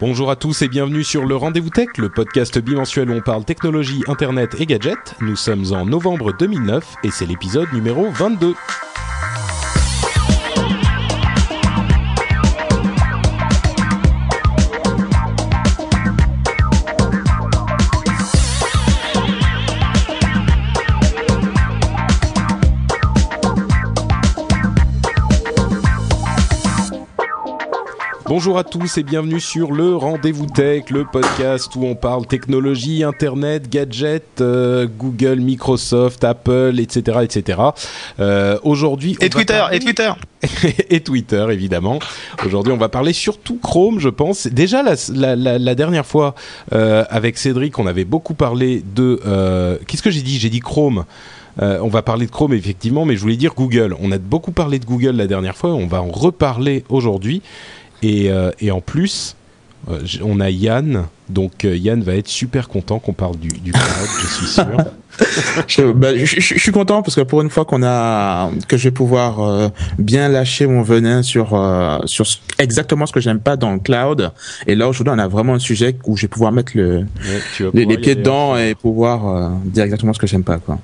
Bonjour à tous et bienvenue sur le Rendez-vous Tech, le podcast bimensuel où on parle technologie, internet et gadgets. Nous sommes en novembre 2009 et c'est l'épisode numéro 22. Bonjour à tous et bienvenue sur le Rendez-vous Tech, le podcast où on parle technologie, internet, gadgets, euh, Google, Microsoft, Apple, etc., etc. Euh, aujourd'hui, Et Twitter, et Twitter. et Twitter évidemment. Aujourd'hui, on va parler surtout Chrome, je pense. Déjà la, la, la, la dernière fois euh, avec Cédric, on avait beaucoup parlé de. Qu'est-ce que j'ai dit? J'ai dit Chrome. Euh, on va parler de Chrome effectivement, mais je voulais dire Google. On a beaucoup parlé de Google la dernière fois, on va en reparler aujourd'hui. Et, euh, et en plus, euh, on a Yann, donc euh, Yann va être super content qu'on parle du, du je suis sûr. Je, bah, je, je- je suis content parce que pour une fois qu'on a que je vais pouvoir euh, bien lâcher mon venin sur euh, sur ce- exactement ce que j'aime pas dans le cloud. Et là aujourd'hui, on a vraiment un sujet où je vais pouvoir mettre le, Ouais, les, pouvoir les y pieds dedans et pouvoir euh, dire exactement ce que j'aime pas quoi.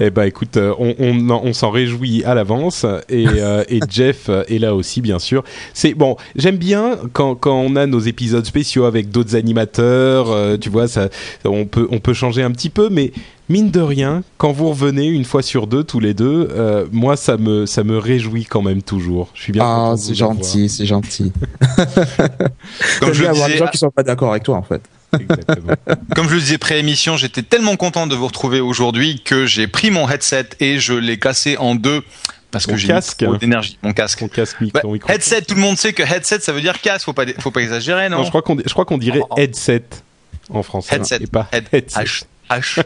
Eh ben écoute, on, on, on s'en réjouit à l'avance et, et Jeff est là aussi bien sûr. C'est bon, j'aime bien quand, quand on a nos épisodes spéciaux avec d'autres animateurs, tu vois, ça, on peut on peut changer un petit peu, mais mine de rien, quand vous revenez une fois sur deux tous les deux, euh, moi ça me ça me réjouit quand même toujours. Je suis bien. Ah, content de c'est gentil, c'est gentil. Comme je, avoir des disais, gens qui sont pas d'accord avec toi en fait. Exactement. comme je le disais pré-émission, j'étais tellement content de vous retrouver aujourd'hui que j'ai pris mon headset et je l'ai cassé en deux parce que j'ai casque mis trop d'énergie. Mon casque. Ton casque mic- Bah, ton micro. headset, tout le monde sait que headset ça veut dire casque, faut pas, faut pas exagérer, non, Non, je crois qu'on je crois qu'on dirait Oh. headset en français Headset. et pas Head- headset. H. H.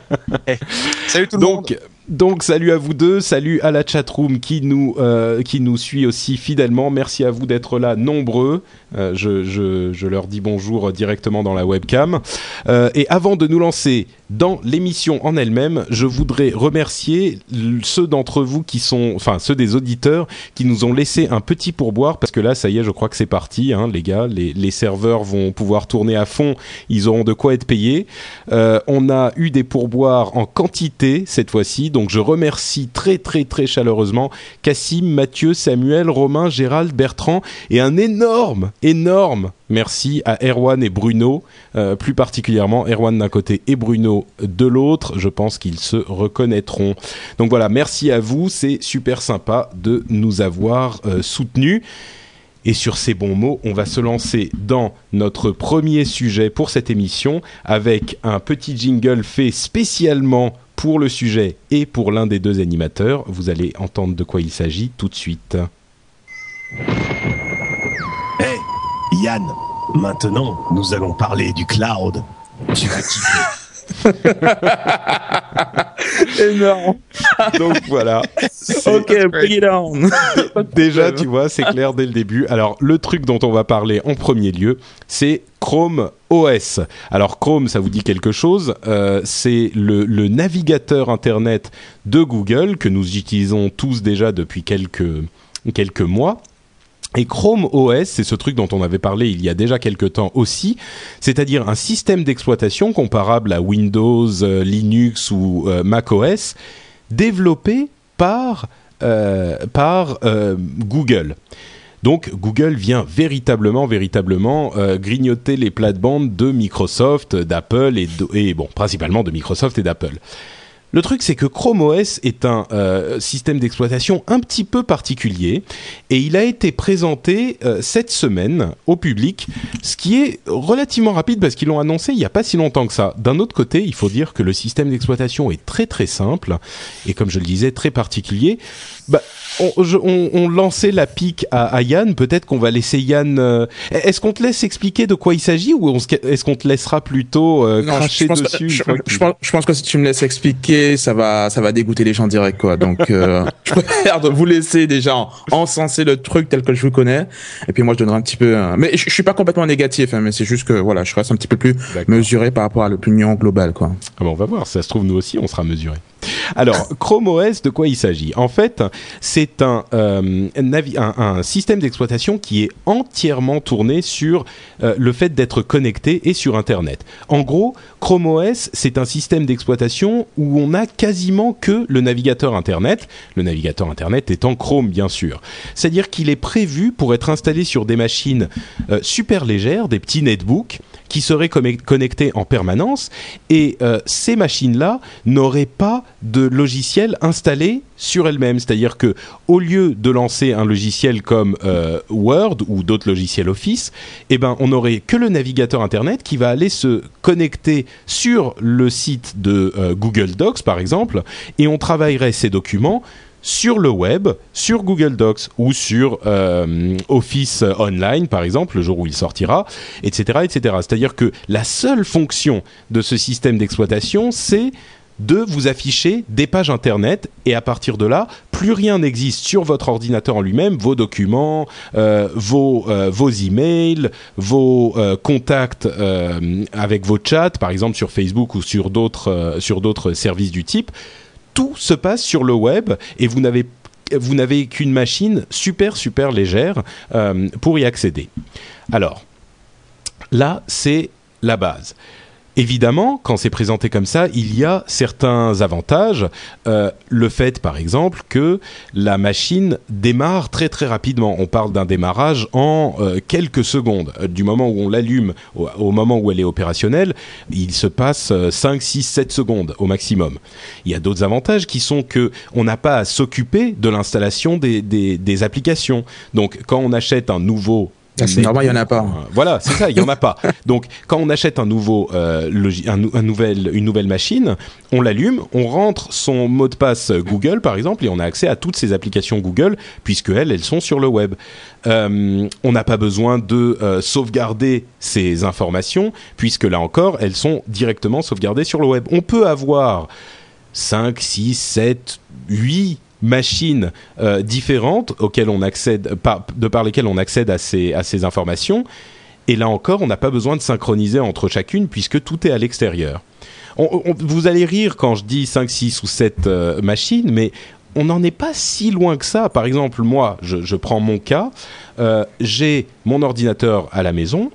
Salut tout le monde. Donc, donc salut à vous deux, salut à la chatroom qui nous euh, qui nous suit aussi fidèlement. Merci à vous d'être là nombreux. Euh, je, je, je leur dis bonjour directement dans la webcam. Euh, et avant de nous lancer dans l'émission en elle-même, je voudrais remercier ceux d'entre vous qui sont, enfin ceux des auditeurs qui nous ont laissé un petit pourboire parce que là, ça y est, je crois que c'est parti, hein, les gars. Les, les serveurs vont pouvoir tourner à fond. Ils auront de quoi être payés. Euh, on a eu des pourboires en quantité cette fois-ci, donc je remercie très très très chaleureusement Cassim, Mathieu, Samuel, Romain, Gérald, Bertrand et un énorme, énorme merci à Erwan et Bruno, euh, plus particulièrement Erwan d'un côté et Bruno de l'autre. Je pense qu'ils se reconnaîtront. Donc voilà, merci à vous, c'est super sympa de nous avoir euh, soutenus. Et sur ces bons mots, on va se lancer dans notre premier sujet pour cette émission avec un petit jingle fait spécialement pour le sujet et pour l'un des deux animateurs. Vous allez entendre de quoi il s'agit tout de suite. Hé, Yann, maintenant, nous allons parler du cloud. Tu vas kiffer. Énorme. Donc voilà. Ok, bring it on. Déjà, tu vois, c'est clair dès le début. Alors, le truc dont on va parler en premier lieu, c'est Chrome OS. Alors, Chrome, ça vous dit quelque chose Euh, C'est le, le navigateur Internet de Google que nous utilisons tous déjà depuis quelques, quelques mois. Et Chrome OS, c'est ce truc dont on avait parlé il y a déjà quelques temps aussi, c'est-à-dire un système d'exploitation comparable à Windows, euh, Linux ou euh, Mac OS, développé par, euh, Google. Donc Google vient véritablement, véritablement grignoter les plates-bandes de Microsoft, d'Apple et, principalement de Microsoft et d'Apple. Le truc, c'est que Chrome OS est un euh, système d'exploitation un petit peu particulier et il a été présenté euh, cette semaine au public, ce qui est relativement rapide parce qu'ils l'ont annoncé il n'y a pas si longtemps que ça. D'un autre côté, il faut dire que le système d'exploitation est très très simple et comme je le disais, très particulier. Bah, on, on, on, lançait la pique à, à Yann. Peut-être qu'on va laisser Yann. Euh, est-ce qu'on te laisse expliquer de quoi il s'agit ou est-ce qu'on te laissera plutôt euh, non, cracher je pense dessus que, je, je, pense, je, pense, que si tu me laisses expliquer, ça va, ça va dégoûter les gens direct quoi. Donc, euh, je préfère de vous laisser déjà encenser le truc tel que je vous connais. Et puis moi, je donnerai un petit peu. mais je, je suis pas complètement négatif, hein, mais c'est juste que voilà, je reste un petit peu plus mesuré par rapport à l'opinion globale quoi. Ah bon, on va voir. Ça se trouve nous aussi, on sera mesuré. Alors, Chrome OS, de quoi il s'agit? En fait, c'est un, euh, un, système d'exploitation qui est entièrement tourné sur euh, le fait d'être connecté et sur Internet. En gros, Chrome OS, c'est un système d'exploitation où on n'a quasiment que le navigateur Internet, le navigateur Internet étant Chrome, bien sûr. C'est-à-dire qu'il est prévu pour être installé sur des machines euh, super légères, des petits netbooks, qui seraient connectés en permanence et ces machines-là n'auraient pas logiciel installé sur elles-mêmes. C'est-à-dire que au lieu de lancer un logiciel comme euh, Word ou d'autres logiciels Office, eh ben on n'aurait que le navigateur Internet qui va aller se connecter sur le site de euh, Google Docs par exemple et on travaillerait ces documents sur le web, sur Google Docs ou sur euh, Office Online, par exemple, le jour où il sortira, etc., etc. C'est-à-dire que la seule fonction de ce système d'exploitation, c'est de vous afficher des pages internet et à partir de là, plus rien n'existe sur votre ordinateur en lui-même, vos documents, euh, vos, euh, vos emails, vos euh, contacts euh, avec vos chats, par exemple sur Facebook ou sur d'autres services du type tout se passe sur le web et vous n'avez vous n'avez qu'une machine super super légère pour y accéder. Alors là, c'est la base. Évidemment, quand c'est présenté comme ça, il y a certains avantages. Euh, le fait, par exemple, que la machine démarre très très rapidement. On parle d'un démarrage en euh, quelques secondes. Du moment où on l'allume au, moment où elle est opérationnelle, il se passe 5, 6, 7 secondes au maximum. Il y a d'autres avantages qui sont que on n'a pas à s'occuper de l'installation des, des, applications. Donc, quand on achète un nouveau c'est normal, il y en a pas. Voilà, c'est ça, il y en a pas. Donc, quand on achète un nouveau, euh, un, un, nouvel, une nouvelle machine, on l'allume, on rentre son mot de passe Google, par exemple, et on a accès à toutes ces applications Google, puisque elles, elles sont sur le web. Euh, on n'a pas besoin de euh, sauvegarder ces informations, puisque là encore, elles sont directement sauvegardées sur le web. On peut avoir 5, 6, 7, 8 machines euh, différentes auxquelles on accède, par, de par lesquelles on accède à ces, à ces informations. Et là encore, on n'a pas besoin de synchroniser entre chacune puisque tout est à l'extérieur. Vous allez rire quand je dis 5, 6 ou 7 euh, machines, mais on n'en est pas si loin que ça. Par exemple, moi, je, je prends mon cas, euh, j'ai mon ordinateur à la maison,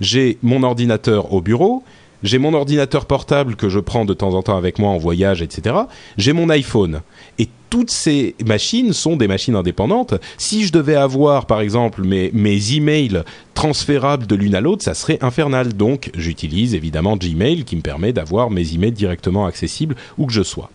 j'ai mon ordinateur au bureau, j'ai mon ordinateur portable que je prends de temps en temps avec moi en voyage, etc. J'ai mon iPhone. Et toutes ces machines sont des machines indépendantes. Si je devais avoir, par exemple, mes, emails transférables de l'une à l'autre, ça serait infernal. Donc, j'utilise évidemment Gmail qui me permet d'avoir mes emails directement accessibles où que je sois.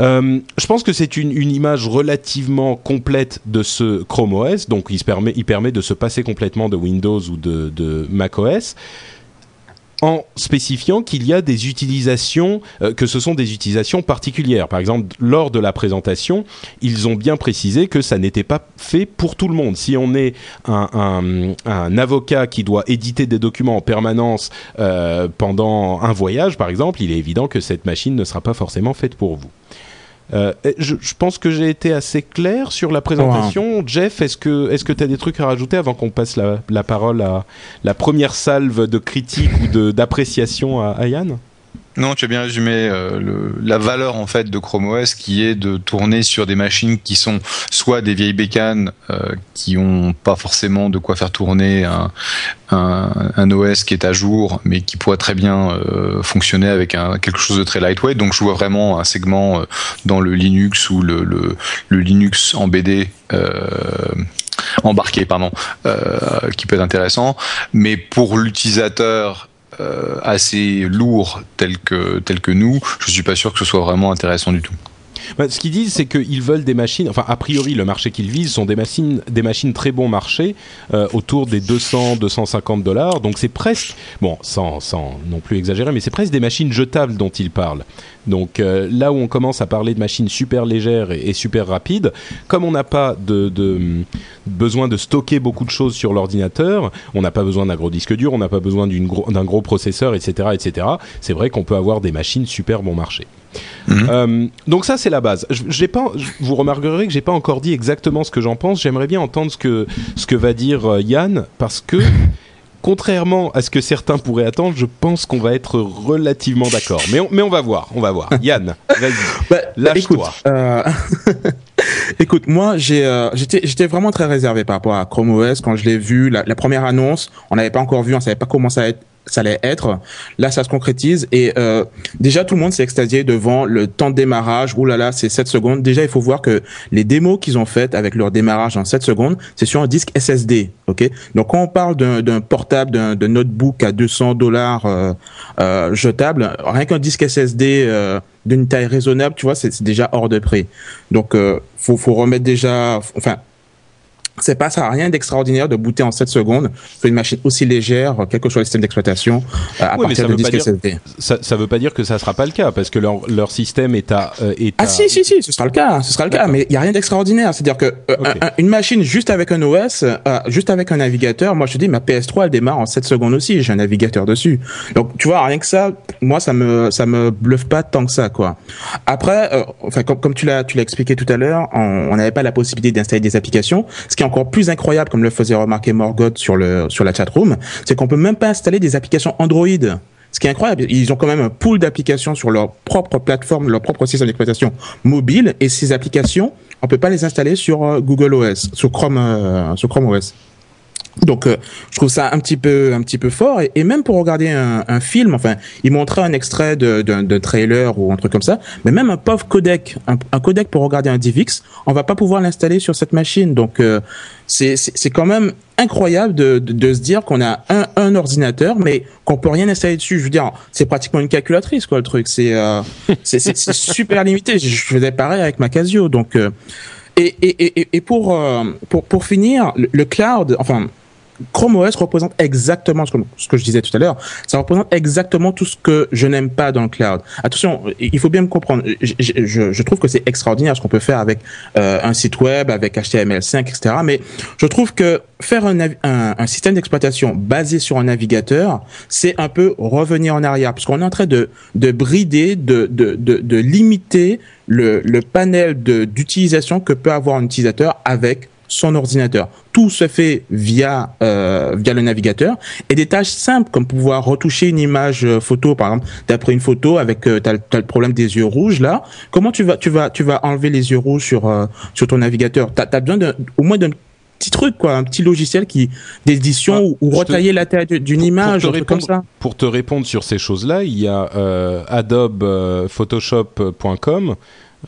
Euh, je pense que c'est une, image relativement complète de ce Chrome OS, donc il, se permet, il permet de se passer complètement de Windows ou de, de Mac OS en spécifiant qu'il y a des utilisations, euh, que ce sont des utilisations particulières. Par exemple, lors de la présentation, ils ont bien précisé que ça n'était pas fait pour tout le monde. Si on est un, avocat qui doit éditer des documents en permanence euh, pendant un voyage, par exemple, il est évident que cette machine ne sera pas forcément faite pour vous. Euh, je, je, pense que j'ai été assez clair sur la présentation. Ouais. Jeff, est-ce que est-ce que tu as des trucs à rajouter avant qu'on passe la, la, parole à la première salve de critique ou d'appréciation à, à Yann? Non, tu as bien résumé euh, le, la valeur en fait de Chrome OS qui est de tourner sur des machines qui sont soit des vieilles bécanes euh, qui ont pas forcément de quoi faire tourner un, un, un, OS qui est à jour, mais qui pourrait très bien euh, fonctionner avec un, quelque chose de très lightweight. Donc je vois vraiment un segment euh, dans le Linux ou le, le, le Linux en BD euh, embarqué, pardon, qui peut être intéressant. Mais pour l'utilisateur euh, assez lourd tel que tel que nous, je suis pas sûr que ce soit vraiment intéressant du tout. Bah, ce qu'ils disent, c'est qu'ils veulent des machines. Enfin, a priori, le marché qu'ils visent sont des machines, des machines très bon marché, euh, autour des 200, 250 dollars. Donc c'est presque, bon, sans, sans non plus exagérer, mais c'est presque des machines jetables dont ils parlent. Donc euh, là où on commence à parler de machines super légères et, et super rapides, comme on n'a pas de, de, besoin de stocker beaucoup de choses sur l'ordinateur, on n'a pas besoin d'un gros disque dur, on n'a pas besoin d'un gros processeur, etc., etc. C'est vrai qu'on peut avoir des machines super bon marché. Euh, donc ça c'est la base. J'ai pas, vous remarquerez que j'ai pas encore dit exactement ce que j'en pense. J'aimerais bien entendre ce que ce que va dire euh, Yann parce que contrairement à ce que certains pourraient attendre, je pense qu'on va être relativement d'accord. Mais on, mais on va voir, on va voir. Yann, vas-y. Bah, bah, écoute, Lâche-toi. euh, écoute, moi, j'ai, euh, j'étais, j'étais vraiment très réservé par rapport à Chrome OS quand je l'ai vu. La, la première annonce, on n'avait pas encore vu, on savait pas comment ça, allait être- ça allait être. Là, ça se concrétise et euh, déjà tout le monde s'est extasié devant le temps de démarrage. Ouh là là, c'est 7 secondes. Déjà, il faut voir que les démos qu'ils ont faites avec leur démarrage en 7 secondes, c'est sur un disque SSD. Ok? Donc quand on parle d'un, portable, d'un, notebook à 200 dollars euh, euh, jetable, rien qu'un disque SSD euh, d'une taille raisonnable, tu vois, c'est, c'est déjà hors de prix. Donc euh, faut, faut remettre déjà, enfin. C'est pas ça, rien d'extraordinaire de booter en 7 secondes sur une machine aussi légère, quel que soit le système d'exploitation, euh, à Oui, partir de disque dire- SSD. Ça, ça veut pas dire que ça sera pas le cas parce que leur, leur système est à euh, est Ah à- si si si, ce sera le cas, ce sera le cas, mais il y a rien d'extraordinaire. C'est-à-dire que euh, Ok. un- un- une machine juste avec un OS, juste avec un navigateur, moi je te dis ma PS3 elle démarre en 7 secondes aussi, j'ai un navigateur dessus. Donc tu vois rien que ça, moi ça me ça me bluffe pas tant que ça quoi. Après, enfin comme, comme tu l'as tu l'as expliqué tout à l'heure, on on n'avait pas la possibilité d'installer des applications. Ce qui encore plus incroyable, comme le faisait remarquer Morgoth sur le sur la chatroom, c'est qu'on peut même pas installer des applications Android. Ce qui est incroyable, ils ont quand même un pool d'applications sur leur propre plateforme, leur propre système d'exploitation mobile, et ces applications, on peut pas les installer sur euh, Google OS, sur Chrome, euh, sur Chrome OS. Donc, euh, je trouve ça un petit peu, un petit peu fort. Et, et même pour regarder un, un film, enfin, il montrait un extrait de, de, de trailer ou un truc comme ça. Mais même un pauvre codec, un, un codec pour regarder un DivX, on va pas pouvoir l'installer sur cette machine. Donc, euh, c'est quand même incroyable de, de, de se dire qu'on a un, un ordinateur, mais qu'on peut rien installer dessus. Je veux dire, c'est pratiquement une calculatrice, quoi, le truc. C'est euh, c'est super limité. Je, faisais pareil avec ma Casio. Donc, et, et, et, et pour, pour, pour finir, le, le cloud, enfin, Chrome OS représente exactement ce que, je disais tout à l'heure. Ça représente exactement tout ce que je n'aime pas dans le cloud. Attention, il faut bien me comprendre. Je, trouve que c'est extraordinaire ce qu'on peut faire avec euh, un site web, avec HTML5, etc. Mais je trouve que faire un, système d'exploitation basé sur un navigateur, c'est un peu revenir en arrière, parce qu'on est en train de, de brider, de, limiter le, panel d'utilisation que peut avoir un utilisateur avec son ordinateur. Tout se fait via euh, via le navigateur. Et des tâches simples comme pouvoir retoucher une image euh, photo par exemple t'as pris une photo avec euh, t'as, le problème des yeux rouges là. Comment tu vas tu vas tu vas enlever les yeux rouges sur euh, sur ton navigateur? T'as, t'as besoin d'un, au moins d'un petit truc quoi un petit logiciel qui d'édition Ouais, ou, te- retailler la taille de- d'une image pour te truc comme répondre- ça. Pour te répondre sur ces choses-là, il y a euh, Adobe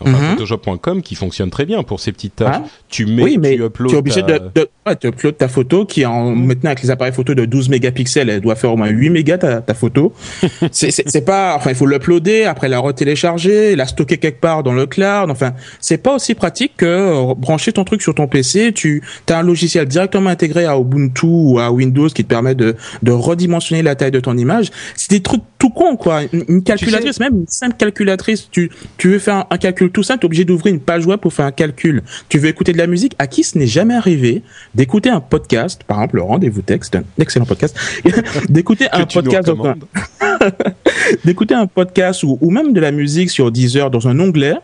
Mhm. Photoshop.com qui fonctionne très bien pour ces petites tâches. Ah. Tu mets, oui, mais tu uploads. tu es obligé ta- de, de ouais, tu uploads ta photo qui en Mm. maintenant avec les appareils photo de 12 mégapixels, elle doit faire au moins 8 mégas ta, ta photo. c'est pas enfin il faut l'uploader, après la retélécharger, la stocker quelque part dans le cloud. Enfin, c'est pas aussi pratique que euh, brancher ton truc sur ton PC, tu as un logiciel directement intégré à Ubuntu ou à Windows qui te permet de de redimensionner la taille de ton image. C'est des trucs tout con quoi. Une, une calculatrice, même une simple calculatrice, tu tu veux faire un, un calcul tout simple, tu es obligé d'ouvrir une page web pour faire un calcul. Tu veux écouter de la musique, à qui ce n'est jamais arrivé d'écouter un podcast, par exemple le rendez-vous texte, un excellent podcast, d'écouter un podcast d'écouter un podcast ou, ou même de la musique sur Deezer dans un onglet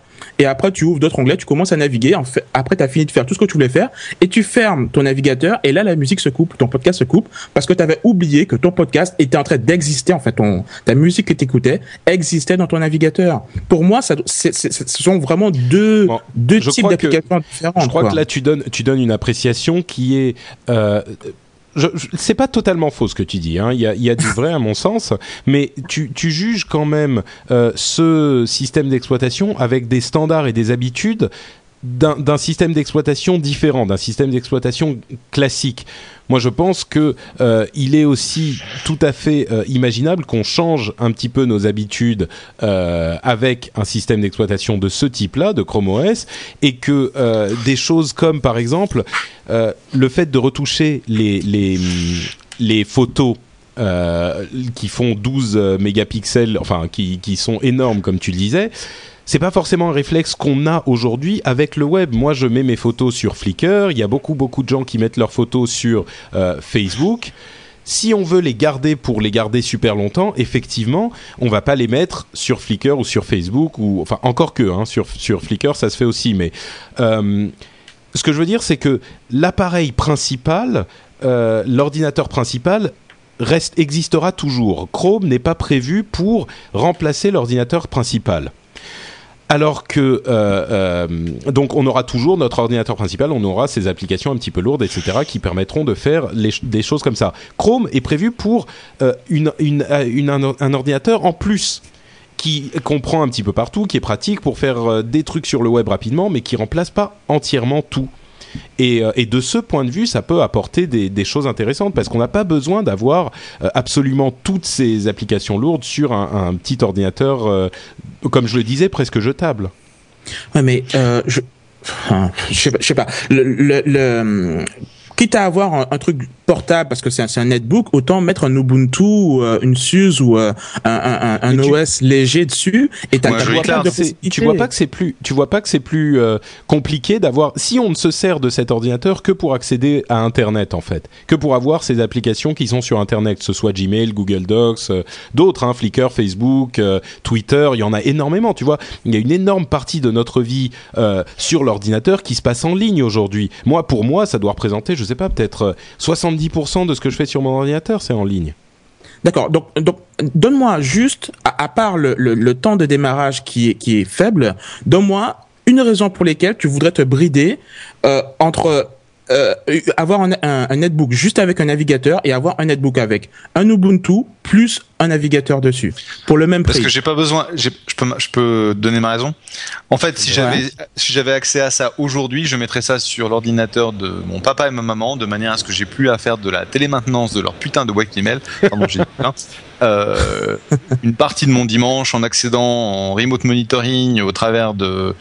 et après tu ouvres d'autres onglets, tu commences à naviguer, en fait, après tu as fini de faire tout ce que tu voulais faire et tu fermes ton navigateur et là la musique se coupe, ton podcast se coupe parce que tu avais oublié que ton podcast était en train d'exister en fait ton ta musique que tu écoutais existait dans ton navigateur. Pour moi ça ce sont vraiment deux Bon, deux types d'applications différentes. Je crois quoi. que là tu donnes, tu donnes une appréciation qui est. Euh, c'est pas totalement faux ce que tu dis. hein. Il y, a, y a du vrai à mon sens, mais tu, tu juges quand même euh, ce système d'exploitation avec des standards et des habitudes d'un système d'exploitation différent, d'un système d'exploitation classique. Moi, je pense que euh, il est aussi tout à fait euh, imaginable qu'on change un petit peu nos habitudes euh, avec un système d'exploitation de ce type-là, de Chrome OS, et que des choses comme, par exemple, le fait de retoucher les photos qui font 12 mégapixels, enfin qui sont énormes comme tu le disais, c'est pas forcément un réflexe qu'on a aujourd'hui avec le web. Moi, je mets mes photos sur Flickr. Il y a beaucoup, beaucoup de gens qui mettent leurs photos sur euh, Facebook. Si on veut les garder pour les garder super longtemps, effectivement, on va pas les mettre sur Flickr ou sur Facebook ou enfin encore que hein, sur sur Flickr, ça se fait aussi. Mais euh, ce que je veux dire, c'est que l'appareil principal, euh, l'ordinateur principal reste existera toujours. Chrome n'est pas prévu pour remplacer l'ordinateur principal alors que euh, euh, donc on aura toujours notre ordinateur principal, on aura ces applications un petit peu lourdes, etc., qui permettront de faire des choses comme ça. Chrome est prévu pour euh, un, ordinateur en plus qui comprend un petit peu partout, qui est pratique pour faire des trucs sur le web rapidement, mais qui remplace pas entièrement tout. Euh, et, de ce point de vue, ça peut apporter des, choses intéressantes parce qu'on n'a pas besoin d'avoir euh, absolument toutes ces applications lourdes sur un, petit ordinateur, euh, comme je le disais, presque jetable. Ouais, mais je, je sais pas. quitte à avoir un, truc portable parce que c'est un, netbook, autant mettre un Ubuntu, euh, une SUSE ou euh, un, un, OS léger dessus. Et t'as, tu vois pas que c'est plus, tu vois pas que c'est plus euh, compliqué d'avoir. Si on ne se sert de cet ordinateur que pour accéder à Internet en fait, que pour avoir ces applications qui sont sur Internet, que ce soit Gmail, Google Docs, d'autres, hein, Flickr, Facebook, Twitter, il y en a énormément. Tu vois, il y a une énorme partie de notre vie sur l'ordinateur qui se passe en ligne aujourd'hui. Moi, pour moi, ça doit représenter, je sais pas, peut-être 70% de ce que je fais sur mon ordinateur, c'est en ligne. D'accord. Donc, donc donne-moi juste, à, part le, le, temps de démarrage qui est, qui est faible, donne-moi une raison pour laquelle tu voudrais te brider euh, entre euh, avoir un, un, netbook juste avec un navigateur et avoir un netbook avec un Ubuntu plus un navigateur dessus pour le même prix. Parce que j'ai pas besoin. Je peux, je peux donner ma raison. En fait, si j'avais si j'avais accès à ça aujourd'hui, je mettrais ça sur l'ordinateur de mon papa et ma maman de manière à ce que j'ai plus à faire de la télémaintenance de leur putain de webmail. Pardon, j'ai euh, une partie de mon dimanche en accédant en remote monitoring au travers de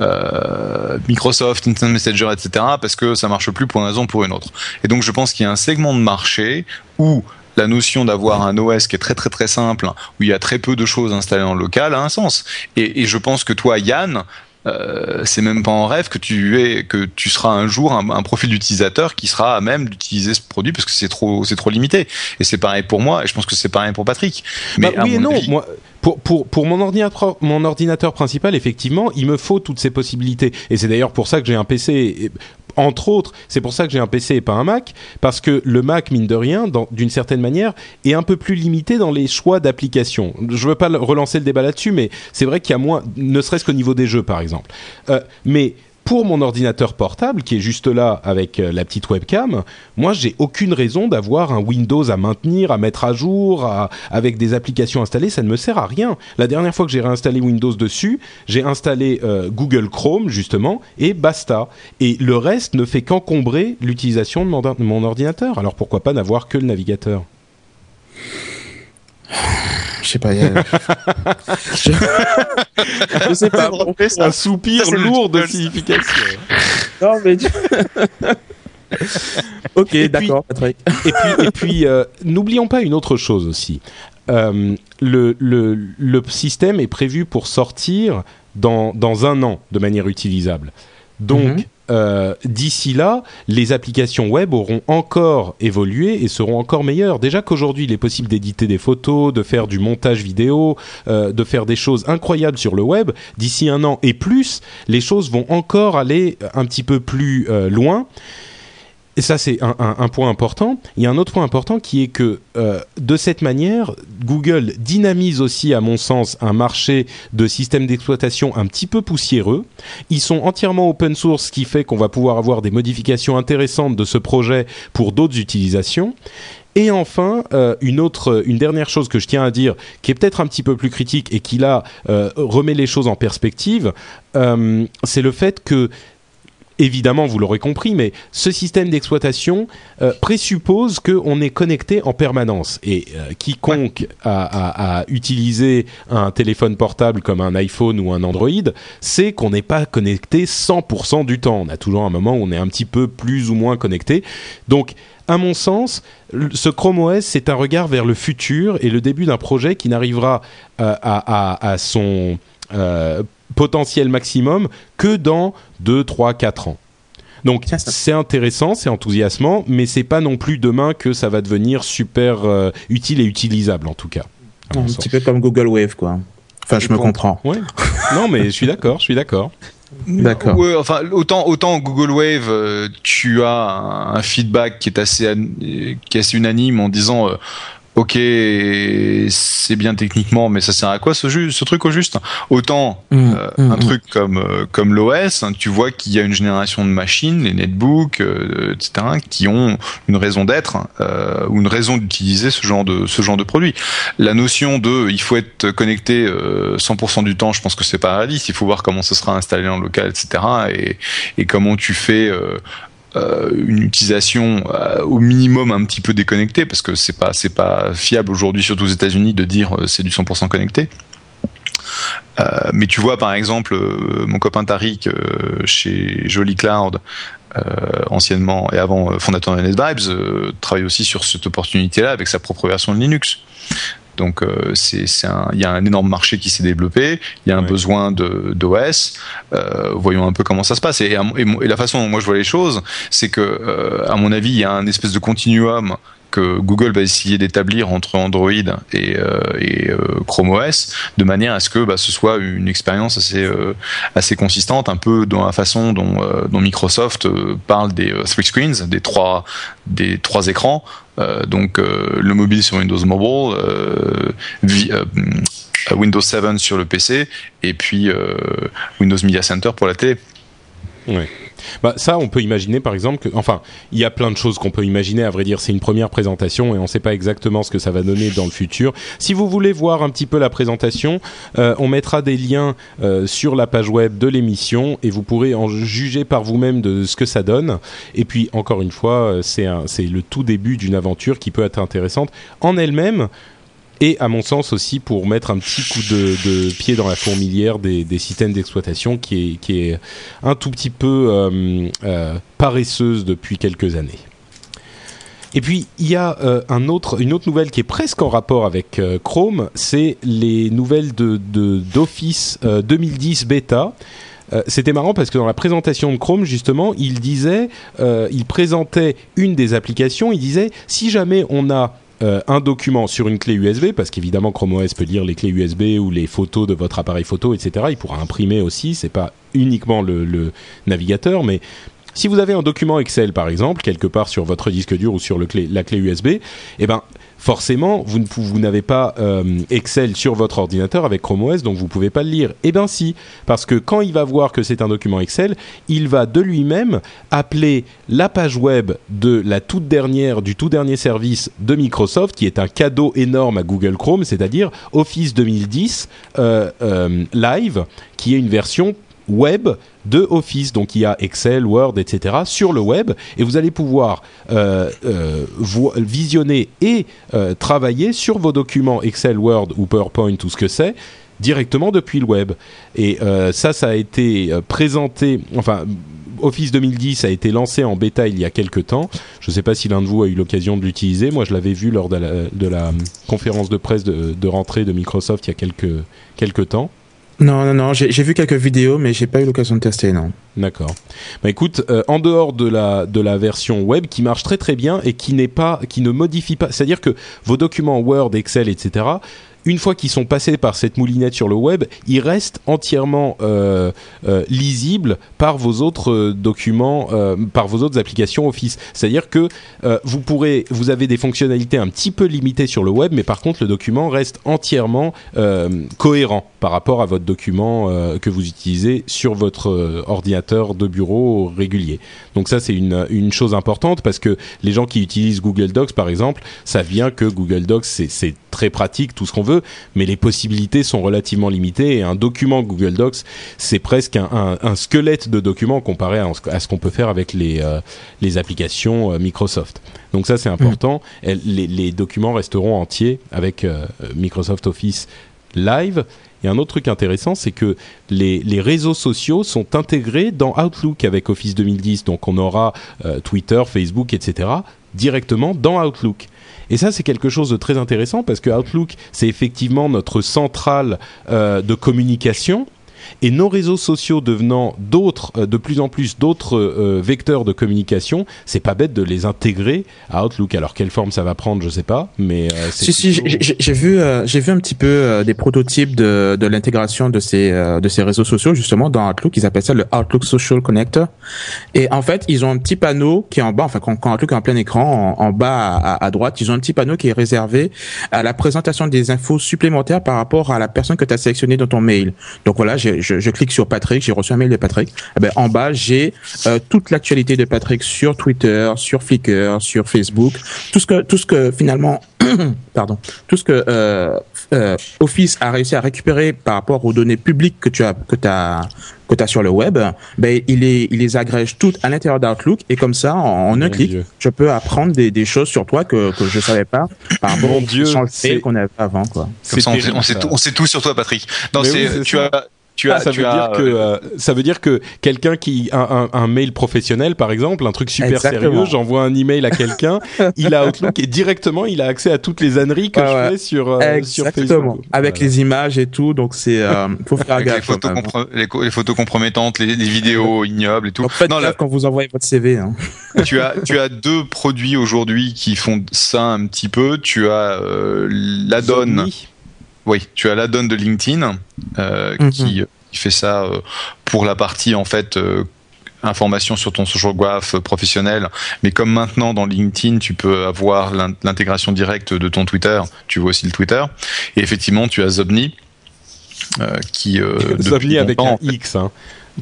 euh, Microsoft, Instant Messenger, etc. Parce que ça marche plus pour une raison ou pour une autre. Et donc je pense qu'il y a un segment de marché où la notion d'avoir un OS qui est très très très simple, où il y a très peu de choses installées en local, a un sens. Et, et je pense que toi, Yann, euh, c'est même pas en rêve que tu es que tu seras un jour un, profil d'utilisateur qui sera à même d'utiliser ce produit parce que c'est trop c'est trop limité. Et c'est pareil pour moi et je pense que c'est pareil pour Patrick. Mais bah oui et non. moi pour, pour, pour mon ordinateur mon ordinateur principal effectivement il me faut toutes ces possibilités. Et c'est d'ailleurs pour ça que j'ai un PC entre autres, c'est pour ça que j'ai un PC et pas un Mac, parce que le Mac, mine de rien, d'une certaine manière, est un peu plus limité dans les choix d'applications. Je veux pas relancer le débat là-dessus, mais c'est vrai qu'il y a moins, ne serait-ce qu'au niveau des jeux, par exemple. Euh, mais pour mon ordinateur portable qui est juste là avec euh, la petite webcam, moi j'ai aucune raison d'avoir un Windows à maintenir, à mettre à jour, avec des applications installées, ça ne me sert à rien. La dernière fois que j'ai réinstallé Windows dessus, j'ai installé euh, Google Chrome justement et basta. Et le reste ne fait qu'encombrer l'utilisation de mon ordinateur. Alors pourquoi pas n'avoir que le navigateur? Je sais pas. je... sais pas. Un soupir lourd de signification. non mais. ok, d'accord. Et puis, et puis, euh, n'oublions pas une autre chose aussi. Euh, le, le, le, système est prévu pour sortir dans, dans un an de manière utilisable. Donc, mhm. Euh, d'ici là, les applications web auront encore évolué et seront encore meilleures. Déjà qu'aujourd'hui, il est possible d'éditer des photos, de faire du montage vidéo, euh, de faire des choses incroyables sur le web. D'ici un an et plus, les choses vont encore aller un petit peu plus euh, loin. Et ça, c'est un, un- un point important. Il y a un autre point important qui est que euh, de cette manière, Google dynamise aussi, à mon sens, un marché de systèmes d'exploitation un petit peu poussiéreux. Ils sont entièrement open source, ce qui fait qu'on va pouvoir avoir des modifications intéressantes de ce projet pour d'autres utilisations. Et enfin, euh, une autre, une dernière chose que je tiens à dire, qui est peut-être un petit peu plus critique et qui là euh, remet les choses en perspective, euh, c'est le fait que évidemment, vous l'aurez compris, mais ce système d'exploitation euh, présuppose qu'on est connecté en permanence. Et euh, quiconque a, utilisé un téléphone portable comme un iPhone ou un Android sait qu'on n'est pas connecté 100% du temps. On a toujours un moment où on est un petit peu plus ou moins connecté. Donc, à mon sens, ce Chrome OS, c'est un regard vers le futur et le début d'un projet qui n'arrivera euh, à son euh, potentiel maximum que dans 2, 3, 4 ans. Donc C'est intéressant, c'est enthousiasmant, mais c'est pas non plus demain que ça va devenir super euh, utile et utilisable en tout cas. Un petit peu comme Google Wave, quoi. Enfin, je me comprends. Ouais. non mais je suis d'accord, je suis d'accord. D'accord. Ouais, enfin, autant, autant Google Wave, euh, tu as un, un feedback qui est assez, qui est assez unanime en disant, euh, ok, c'est bien techniquement, mais ça sert à quoi ce, ju- ce truc au juste? Autant Mmh, euh, mmh, un mmh. truc comme euh, comme l'OS, hein, tu vois qu'il y a une génération de machines, les netbooks, euh, etc., qui ont une raison d'être ou une raison d'utiliser ce genre de ce genre de produit. La notion de il faut être connecté euh, 100% du temps, je pense que c'est pas réaliste. Il faut voir comment ce sera installé en local, etc. Et, et comment tu fais euh, une utilisation euh, au minimum un petit peu déconnectée, parce que c'est pas pas fiable aujourd'hui, surtout aux États-Unis, de dire euh, c'est du 100% connecté. Mais tu vois par exemple mon copain Tariq chez Jolly Cloud anciennement et avant fondateur de NetVibes travaille aussi sur cette opportunité là avec sa propre version de Linux donc euh, il y a un énorme marché qui s'est développé. Il y a un Ouais. besoin de d'OS euh, voyons un peu comment ça se passe. Et, la façon dont moi je vois les choses c'est que euh, à mon avis il y a un espèce de continuum que Google va essayer d'établir entre Android et, euh, et euh, Chrome OS de manière à ce que bah, ce soit une expérience assez euh, assez consistante un peu dans la façon dont, dont Microsoft parle des three screens des trois des trois écrans donc euh, le mobile sur Windows Mobile euh, euh, Windows 7 sur le PC et puis euh, Windows Media Center pour la télé Bah, ça, on peut imaginer par exemple que, enfin, il y a plein de choses qu'on peut imaginer. À vrai dire, c'est une première présentation et on ne sait pas exactement ce que ça va donner dans le futur. Si vous voulez voir un petit peu la présentation, euh, on mettra des liens euh, sur la page web de l'émission et vous pourrez en juger par vous-même de ce que ça donne. Et puis, encore une fois, euh, c'est le tout début d'une aventure qui peut être intéressante en elle-même. Et à mon sens aussi pour mettre un petit coup de, de pied dans la fourmilière des, systèmes d'exploitation qui est, qui est un tout petit peu euh, euh, paresseuse depuis quelques années. Et puis il y a euh, un autre, une autre nouvelle qui est presque en rapport avec Chrome, c'est les nouvelles de de- d'Office euh, 2010 bêta. Euh, C'était marrant parce que dans la présentation de Chrome, justement, il disait, il présentait une des applications. Il disait, si jamais on a euh, un document sur une clé USB, parce qu'évidemment Chrome OS peut lire les clés USB ou les photos de votre appareil photo, etc. Il pourra imprimer aussi. C'est pas uniquement le, navigateur, mais si vous avez un document Excel par exemple quelque part sur votre disque dur ou sur la clé USB, eh ben forcément vous ne n'avez pas euh, Excel sur votre ordinateur avec Chrome OS donc vous pouvez pas le lire. Eh ben si, parce que quand il va voir que c'est un document Excel, il va de lui-même appeler la page web de la toute dernière du tout dernier service de Microsoft qui est un cadeau énorme à Google Chrome, c'est-à-dire Office 2010 euh, euh, Live qui est une version web de Office. Donc il y a Excel, Word, etc. sur le web et vous allez pouvoir euh, euh, visionner et euh, travailler sur vos documents Excel, Word ou PowerPoint ou ce que c'est directement depuis le web. Et ça, ça a été présenté, enfin. Office 2010 a été lancé en bêta il y a quelques temps. Je ne sais pas si l'un de vous a eu l'occasion de l'utiliser. Moi, je l'avais vu lors de la, de la conférence de presse de, de rentrée de Microsoft il y a quelques, quelques temps. Non, non, non, j'ai vu quelques vidéos, mais j'ai pas eu l'occasion de tester, non. D'accord. Bah écoute, euh, en dehors de la de la version web qui marche très très bien et qui n'est pas qui ne modifie pas, c'est-à-dire que vos documents Word, Excel, etc. Une fois qu'ils sont passés par cette moulinette sur le web, ils restent entièrement euh, euh, lisibles par vos autres euh, documents, par vos autres applications Office. C'est-à-dire que vous vous avez des fonctionnalités un petit peu limitées sur le web, mais par contre le document reste entièrement cohérent par rapport à votre document que vous utilisez sur votre ordinateur de bureau régulier. Donc ça c'est une, une chose importante parce que les gens qui utilisent Google Docs par exemple savent bien que Google Docs c'est très pratique tout ce qu'on veut, mais les possibilités sont relativement limitées et un document Google Docs c'est presque un, un, un squelette de document comparé à, à ce qu'on peut faire avec les, euh, les applications euh, Microsoft. Donc ça c'est important. Elle- les, les documents resteront entiers avec euh, Microsoft Office Live. Et un autre truc intéressant, c'est que les, les réseaux sociaux sont intégrés dans Outlook avec Office 2010. Donc on aura Twitter, Facebook, etc. directement dans Outlook. Et ça, c'est quelque chose de très intéressant parce que Outlook, c'est effectivement notre centrale euh, de communication. Et nos réseaux sociaux devenant d'autres, euh, de plus en plus d'autres euh, vecteurs de communication, c'est pas bête de les intégrer à Outlook. Alors quelle forme ça va prendre, je sais pas, mais euh, c'est Si si, plutôt- j'ai- vu euh, j'ai vu un petit peu euh, des prototypes de de l'intégration de ces euh, de ces réseaux sociaux justement dans Outlook. Ils appellent ça le Outlook Social Connector. Et en fait, ils ont un petit panneau qui est en bas. Enfin, quand, quand Outlook est en plein écran, en, en bas à, à droite, ils ont un petit panneau qui est réservé à la présentation des infos supplémentaires par rapport à la personne que tu as sélectionnée dans ton mail. Donc voilà, j'ai- je, je clique sur Patrick, j'ai reçu un mail de Patrick. Eh ben, en bas, j'ai euh, toute l'actualité de Patrick sur Twitter, sur Flickr, sur Facebook, tout ce que tout ce que finalement pardon, tout ce que euh, euh, Office a réussi à récupérer par rapport aux données publiques que tu as que tu as que tu as sur le web, ben il les il les agrège toutes à l'intérieur d'Outlook et comme ça en, en un Mon clic, Dieu. je peux apprendre des, des choses sur toi que que je savais pas par rapport Mon aux Dieu, qu'on avait avant quoi. Comme C'est ça, on sait, on, tout, on sait tout sur toi, Patrick. Non, Mais c'est, oui, c'est tu ça. as, tu as, Ah, ça tu veut as, dire que euh, euh, ça veut dire que quelqu'un qui un, un, un mail professionnel par exemple un truc super Exactement. sérieux j'envoie un email à quelqu'un il a Outlook et directement il a accès à toutes les âneries que Ouais, je fais sur euh, sur Exactement. Facebook Avec Voilà. les images et tout, donc c'est euh, faut faire avec les gaffe. photos, compro- les, co- les photos compromettantes, les, les vidéos ignobles et tout. Donc faites Non, là, quand vous envoyez votre CV. Hein. tu as, tu as deux produits aujourd'hui qui font ça un petit peu. Tu as euh, l'add-on. Oui, tu as l'add-on de LinkedIn euh, Mhm. qui, qui fait ça euh, pour la partie en fait euh, information sur ton social graph euh, professionnel. Mais comme maintenant dans LinkedIn, tu peux avoir l'in- l'intégration directe de ton Twitter, tu vois aussi le Twitter. Et effectivement, tu as Zobni euh, qui euh, Zomni avec un en fait- X hein.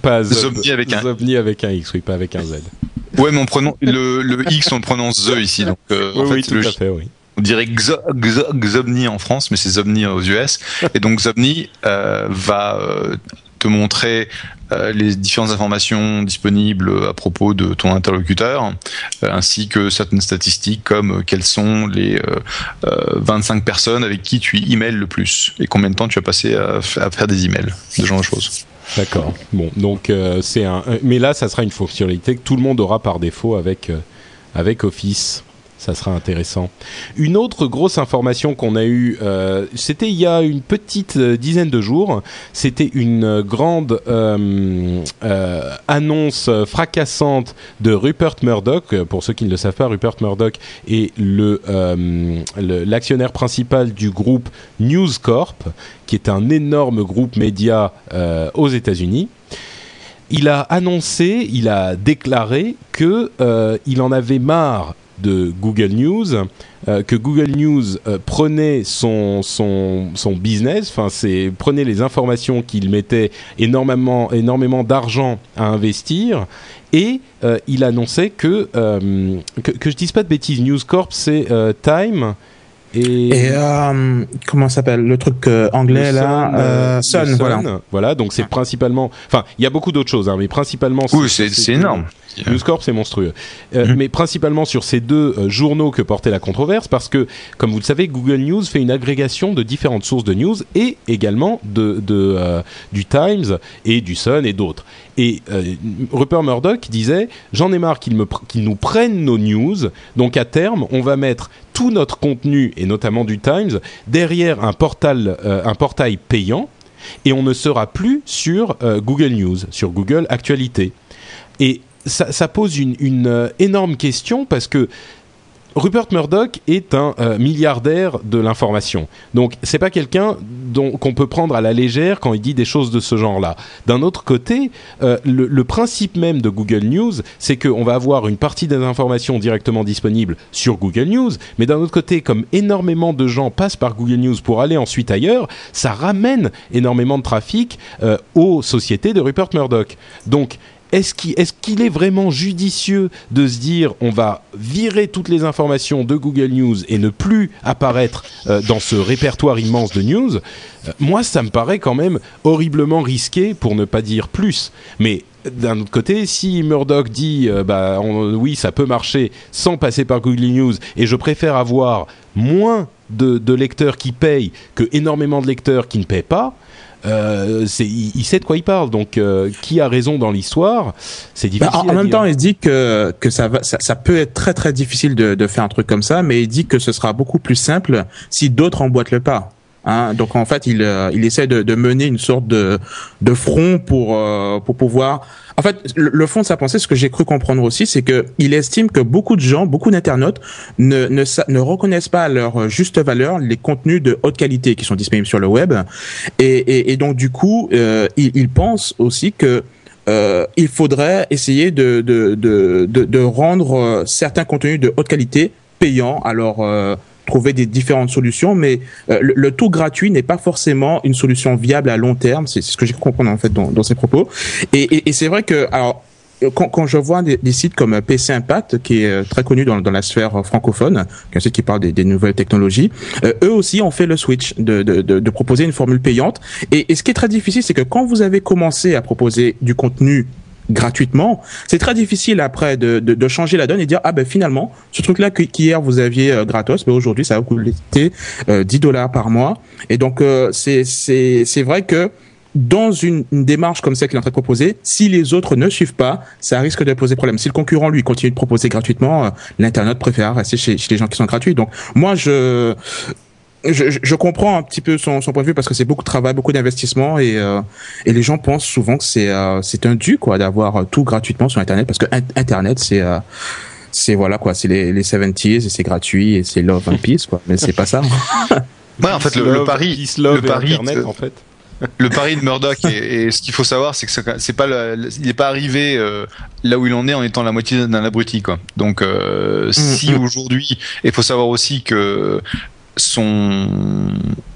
pas Zob- Zomni avec un- Zomni avec un X oui pas avec un Z Ouais, mais on prononce le, le X, on le prononce The ici. Donc, euh, oui en fait, oui tout le à fait oui on dirait Xo- Xo- Xomni en France, mais c'est Zomni aux US. Et donc Zomni euh, va euh, te montrer euh, les différentes informations disponibles à propos de ton interlocuteur, euh, ainsi que certaines statistiques comme quelles sont les euh, euh, 25 personnes avec qui tu emails le plus et combien de temps tu as passé à, faire des emails, ce genre de choses. D'accord. Bon, donc c'est un. Mais là, ça sera une fonctionnalité que tout le monde aura par défaut avec avec Office. Ça sera intéressant. Une autre grosse information qu'on a eue, euh, c'était il y a une petite euh, dizaine de jours. C'était une grande euh, annonce fracassante de Rupert Murdoch. Pour ceux qui ne le savent pas, Rupert Murdoch est euh, le- l'actionnaire principal du groupe News Corp, qui est un énorme groupe média aux États-Unis. Il a annoncé, il a déclaré que il en avait marre de Google News, euh, que Google News euh, prenait son, son, son business, enfin c'est prenait les informations qu'il mettait énormément, énormément d'argent à investir, et euh, il annonçait que, euh, que que je dise pas de bêtises, News Corp c'est euh, Time et, Et euh, comment ça s'appelle le truc euh, anglais le là Sun, euh, Sun, voilà. Sun, voilà, donc c'est principalement. Enfin, il y a beaucoup d'autres choses, hein, mais principalement. Oui, c'est c'est énorme. News Corp, c'est monstrueux. Euh, Mhm. Mais principalement sur ces deux euh, journaux que portait la controverse, parce que, comme vous le savez, Google News fait une agrégation de différentes sources de news et également de, de, euh, du Times et du Sun et d'autres. Et Rupert Murdoch disait J'en ai marre qu'ils pr- nous prennent nos news, donc à terme, on va mettre tout notre contenu, et notamment du Times, derrière un, portal, un portail payant et on ne sera plus sur Google News, sur Google Actualité. Et ça, pose une, euh, énorme question parce que Rupert Murdoch est un euh, milliardaire de l'information. Donc c'est pas quelqu'un qu'on peut prendre à la légère quand il dit des choses de ce genre-là. D'un autre côté, euh, le, principe même de Google News, c'est qu'on va avoir une partie des informations directement disponibles sur Google News, mais d'un autre côté, comme énormément de gens passent par Google News pour aller ensuite ailleurs, ça ramène énormément de trafic aux sociétés de Rupert Murdoch. Donc est-ce qu'il est, vraiment judicieux de se dire on va virer toutes les informations de Google News et ne plus apparaître euh, dans ce répertoire immense de news? Euh, Moi, ça me paraît quand même horriblement risqué, pour ne pas dire plus. Mais d'un autre côté, si Murdoch dit euh, bah oui, ça peut marcher sans passer par Google News, et je préfère avoir moins de, de lecteurs qui payent que énormément de lecteurs qui ne paient pas, euh, il, il, sait de quoi il parle. Donc, euh, qui a raison dans l'histoire C'est difficile. Bah, en, en même temps, il dit que que ça va, ça, ça, peut être très très difficile de, de faire un truc comme ça, mais il dit que ce sera beaucoup plus simple si d'autres emboîtent le pas. Hein, donc en fait, il, euh, il essaie de, mener une sorte de, de front pour, euh, pour pouvoir. En fait, le, fond de sa pensée, ce que j'ai cru comprendre aussi, c'est que il estime que beaucoup de gens, beaucoup d'internautes, ne, ne, ne reconnaissent pas à leur juste valeur les contenus de haute qualité qui sont disponibles sur le web, et, et, donc du coup, euh, il, il, pense aussi que euh, il faudrait essayer de, de, de, de, de rendre certains contenus de haute qualité payants. Alors euh, trouver des différentes solutions, mais euh, le, tout gratuit n'est pas forcément une solution viable à long terme. C'est ce que j'ai compris en fait dans, dans ses propos. Et, et, et c'est vrai que alors quand, quand, je vois des, sites comme PC Impact, qui est très connu dans, dans la sphère francophone, qui est un site qui parle des, des nouvelles technologies, euh, eux aussi ont fait le switch de, de, de, de proposer une formule payante. Et, et, ce qui est très difficile, c'est que quand vous avez commencé à proposer du contenu gratuitement, c'est très difficile après de, de, changer la donne et dire ah ben finalement ce truc là qu'hier vous aviez euh, gratos, ben aujourd'hui ça va vous coûter euh, 10 dollars par mois et donc euh, c'est c'est c'est vrai que dans une, démarche comme celle qu'il est en train de proposer, si les autres ne suivent pas, ça risque de poser problème. Si le concurrent lui continue de proposer gratuitement, euh, l'internet préfère rester chez, chez les gens qui sont gratuits. Donc moi je je, je, comprends un petit peu son, son point de vue parce que c'est beaucoup de travail, beaucoup d'investissement et, euh, et les gens pensent souvent que c'est euh, c'est un dû quoi d'avoir tout gratuitement sur internet parce que internet c'est euh, c'est voilà quoi, c'est les, les 70s et c'est gratuit et c'est love and peace quoi, mais c'est pas ça. ouais, en fait le, love, le pari le pari internet, en fait. le pari de Murdoch et, et ce qu'il faut savoir c'est que c'est pas le, il n'est pas arrivé euh, là où il en est en étant la moitié d'un abruti quoi. Donc euh, mm si aujourd'hui il faut savoir aussi que son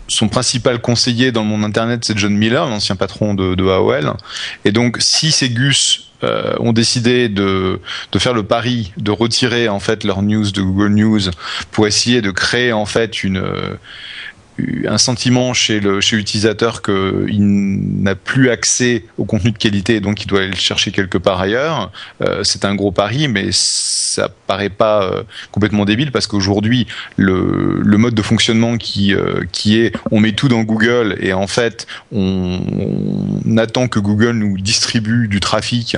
son principal conseiller dans le monde internet, c'est John Miller, l'ancien patron de, de, AOL. Et donc, si ces gus euh, ont décidé de, de faire le pari de retirer en fait leur news de Google News pour essayer de créer en fait une un sentiment chez le chez l'utilisateur qu'il n'a plus accès au contenu de qualité et donc il doit aller le chercher quelque part ailleurs. Euh, c'est un gros pari, mais ça paraît pas euh, complètement débile parce qu'aujourd'hui le, mode de fonctionnement qui euh, qui est on met tout dans Google et en fait on attend que Google nous distribue du trafic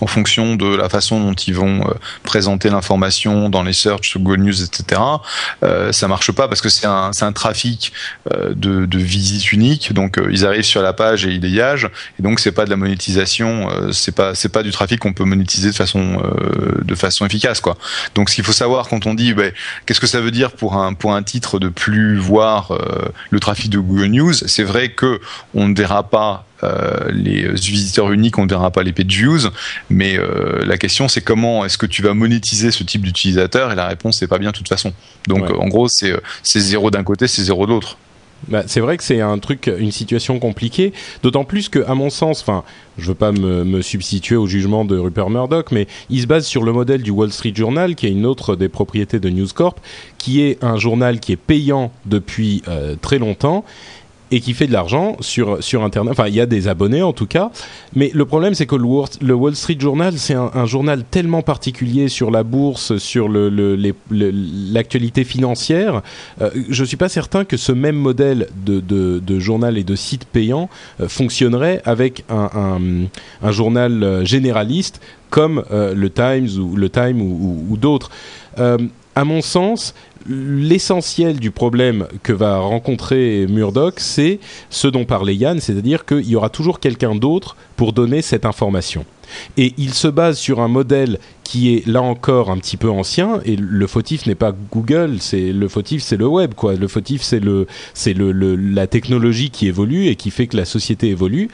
en fonction de la façon dont ils vont euh, présenter l'information dans les search Google News, etc. Euh, ça marche pas parce que c'est un, trafic euh, de, de, visite unique. Donc ils arrivent sur la page et ils dégagent. Et donc c'est pas de la monétisation, c'est pas pas du trafic qu'on peut monétiser de façon efficace. Donc ce qu'il faut savoir quand on dit bah, qu'est-ce que ça veut dire pour un titre de plus voir le trafic de Google News, c'est vrai que on ne verra pas les visiteurs uniques, on ne verra pas les page views, mais euh, la question c'est comment est-ce que tu vas monétiser ce type d'utilisateur? Et la réponse c'est pas bien de toute façon. Donc ouais. en gros c'est zéro d'un côté, c'est zéro de l'autre. Bah, c'est vrai que c'est un truc, une situation compliquée, d'autant plus que, à mon sens, enfin, je veux pas me, me, substituer au jugement de Rupert Murdoch, mais il se base sur le modèle du Wall Street Journal, qui est une autre des propriétés de News Corp, qui est un journal qui est payant depuis euh, très longtemps et qui fait de l'argent sur sur internet. Enfin, il y a des abonnés en tout cas, mais le problème c'est que le Wall, Street Journal c'est un, journal tellement particulier sur la bourse, sur l'actualité financière. Euh, je suis pas certain que ce même modèle de, de, journal et de site payant euh, fonctionnerait avec un, un, journal généraliste comme euh, le Times ou le Time ou, ou, d'autres. Euh, à mon sens, l'essentiel du problème que va rencontrer Murdoch, c'est ce dont parlait Yann, c'est-à-dire qu'il y aura toujours quelqu'un d'autre pour donner cette information. Et il se base sur un modèle qui est là encore un petit peu ancien et le fautif n'est pas Google, c'est le fautif c'est le web quoi. Le fautif c'est le c'est le, la technologie qui évolue et qui fait que la société évolue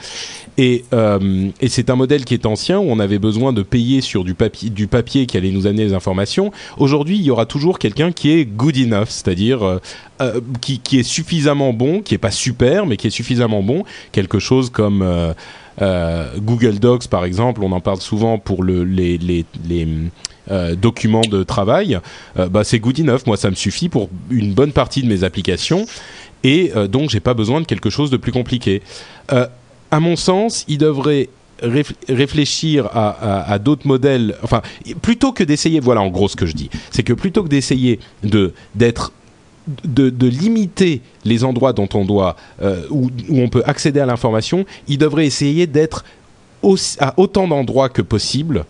et, euh, et c'est un modèle qui est ancien où on avait besoin de payer sur du papier du papier qui allait nous amener les informations. Aujourd'hui, il y aura toujours quelqu'un qui est good enough, c'est-à-dire euh, euh, qui, est suffisamment bon, qui est pas super mais qui est suffisamment bon, quelque chose comme Google Docs, par exemple, on en parle souvent pour le, les, euh, documents de travail. Euh, bah, c'est good enough. Moi, ça me suffit pour une bonne partie de mes applications. Et euh, donc, j'ai pas besoin de quelque chose de plus compliqué. Euh, à mon sens, il devrait réf- réfléchir à, à, à d'autres modèles. Enfin, plutôt que d'essayer, voilà en gros ce que je dis, c'est que plutôt que d'essayer de d'être de, limiter les endroits dont on doit euh, où, on peut accéder à l'information, ils devraient essayer d'être à autant d'endroits que possible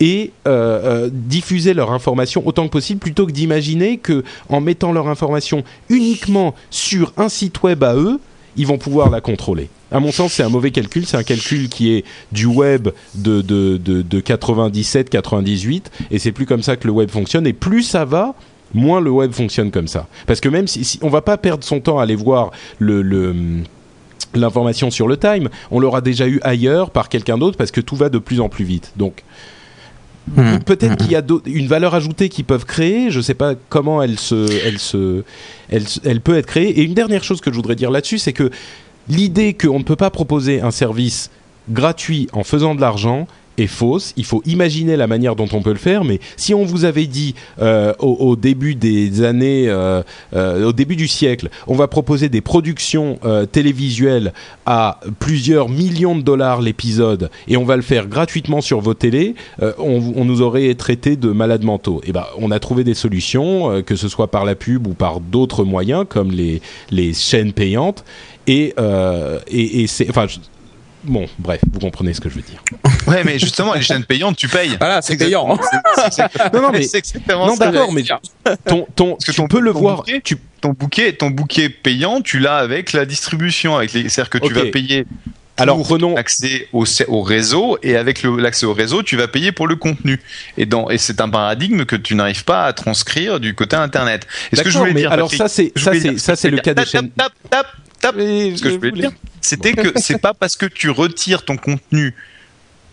et euh, euh, diffuser leur information autant que possible plutôt que d'imaginer que en mettant leur information uniquement sur un site web à eux, ils vont pouvoir la contrôler. À mon sens, c'est un mauvais calcul. C'est un calcul qui est du web de, de 97-98 et c'est plus comme ça que le web fonctionne. Et plus ça va, moins le web fonctionne comme ça. Parce que même si, si on va pas perdre son temps à aller voir le, le l'information sur le time, on l'aura déjà eu ailleurs par quelqu'un d'autre parce que tout va de plus en plus vite. Donc Hmm. peut-être qu'il y a une valeur ajoutée qu'ils peuvent créer. Je ne sais pas comment elle se, elle se, elle, se- elle peut être créée. Et une dernière chose que je voudrais dire là-dessus, c'est que l'idée qu'on ne peut pas proposer un service gratuit en faisant de l'argent est fausse. Il faut imaginer la manière dont on peut le faire. Mais si on vous avait dit euh, au, début des années, euh, euh, au début du siècle, on va proposer des productions télévisuelles à plusieurs millions de dollars l'épisode et on va le faire gratuitement sur vos télés, on, nous aurait traité de malades mentaux. Et ben, on a trouvé des solutions, que ce soit par la pub ou par d'autres moyens comme les les chaînes payantes. Et et, et c'est enfin. Bon, bref, vous comprenez ce que je veux dire. Ouais, mais justement, les chaînes payantes, tu payes. Voilà, c'est payant. hein. Non, non, mais C'est exactement non, d'accord, mais ton, ton, Parce que tu ton- peux le ton voir. bouquet- Tu, Ton bouquet, ton bouquet payant, tu l'as avec la distribution, avec les, c'est-à-dire que tu vas payer alors pour prenons. l'accès au, au réseau et avec l'accès au réseau, tu vas payer pour le contenu. Et, dans, et c'est un paradigme que tu n'arrives pas à transcrire du côté internet. Et ce que je voulais mais dire, alors Patrick, ça c'est ça c'est ça c'est le cas des Tap, chaînes. Tap, tap, tap, Ce que je voulais dire, c'était que c'est pas parce que tu retires ton contenu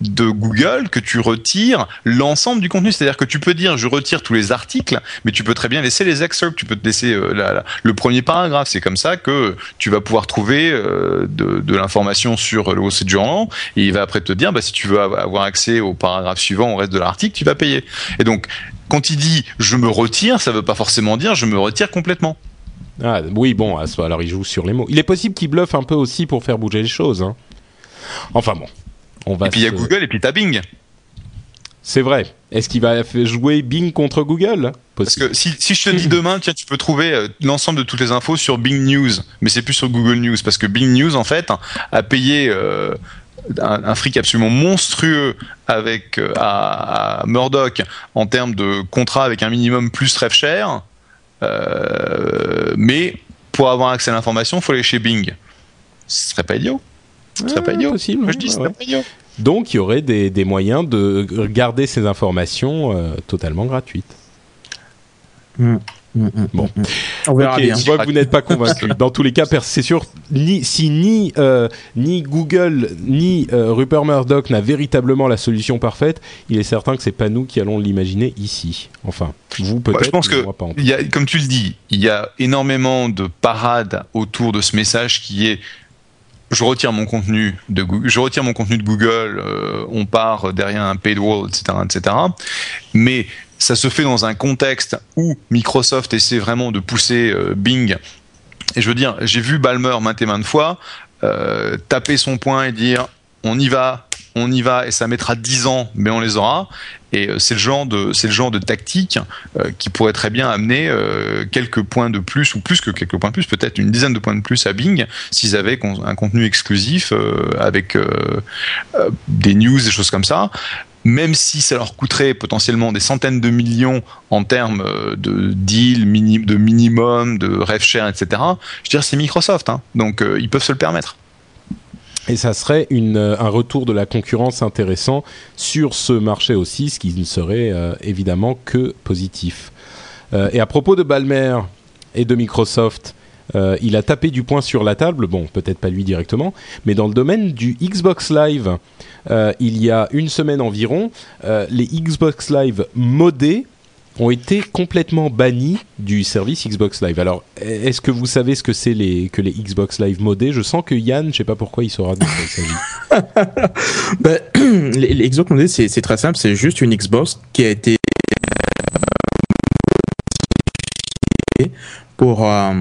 de Google que tu retires l'ensemble du contenu. C'est-à-dire que tu peux dire je retire tous les articles, mais tu peux très bien laisser les excerpts, tu peux te laisser euh, la- la- le premier paragraphe. C'est comme ça que tu vas pouvoir trouver euh, de, de l'information sur le Wall Journal et il va après te dire bah, si tu veux av- avoir accès au paragraphe suivant, au reste de l'article, tu vas payer. Et donc, quand il dit je me retire, ça veut pas forcément dire je me retire complètement. Ah, oui, bon, alors il joue sur les mots. Il est possible qu'il bluffe un peu aussi pour faire bouger les choses. hein. Enfin bon, on va. Et puis il y a Google et puis t'as Bing. C'est vrai. Est-ce qu'il va jouer Bing contre Google? Parce que si, si je te dis demain, tiens, tu peux trouver euh, l'ensemble de toutes les infos sur Bing News, mais c'est plus sur Google News, parce que Bing News, en fait, a payé euh, un, un fric absolument monstrueux avec euh, à, à Murdoch en termes de contrat avec un minimum plus très cher, mais pour avoir accès à l'information, il faut aller chez Bing. Ce serait pas idiot. Ce serait pas Ah, idiot. possible, Moi, ouais, je dis, ce ouais, serait pas idiot. Donc il y aurait des, des moyens de garder ces informations euh, totalement gratuites. Hmm, Bon. hmm. On verra Ok, bien. je vois que vous n'êtes pas convaincu. Dans tous les cas, c'est sûr, ni, si ni, euh, ni Google ni euh, Rupert Murdoch n'a véritablement la solution parfaite, il est certain que c'est pas nous qui allons l'imaginer ici. Enfin, vous peut-être. Je pense que moi, pas y a, comme tu le dis, il y a énormément de parades autour de ce message qui est je retire mon contenu de Google, je retire mon contenu de Google, euh, on part derrière un paywall, etc., etc. Mais ça se fait dans un contexte où Microsoft essaie vraiment de pousser euh, Bing. Et je veux dire, j'ai vu Balmer maintes et maintes fois euh, taper son poing et dire on y va, on y va, et ça mettra 10 ans, mais on les aura. Et euh, c'est le genre de c'est le genre de tactique qui pourrait très bien amener quelques points de plus ou plus que quelques points de plus, peut-être une dizaine de points de plus à Bing s'ils avaient un contenu exclusif avec des news, des choses comme ça. Même si ça leur coûterait potentiellement des centaines de millions en termes euh, de deal, mini, de minimum, de rev share, etc. Je dire, c'est Microsoft, hein, donc euh, ils peuvent se le permettre. Et ça serait euh, un retour de la concurrence intéressant sur ce marché aussi, ce qui ne serait évidemment que positif. Et à propos de Balmer et de Microsoft, euh, il a tapé du poing sur la table, bon, peut-être pas lui directement, mais dans le domaine du Xbox Live, euh, il y a une semaine environ, euh, les Xbox Live modés ont été complètement bannis du service Xbox Live. Alors, est-ce que vous savez ce que c'est que les Xbox Live modés? Je sens que Yann, je sais pas pourquoi il saura de quoi il s'agit. Ben, les, les Xbox modés, c'est très simple, c'est juste une Xbox qui a été pour euh,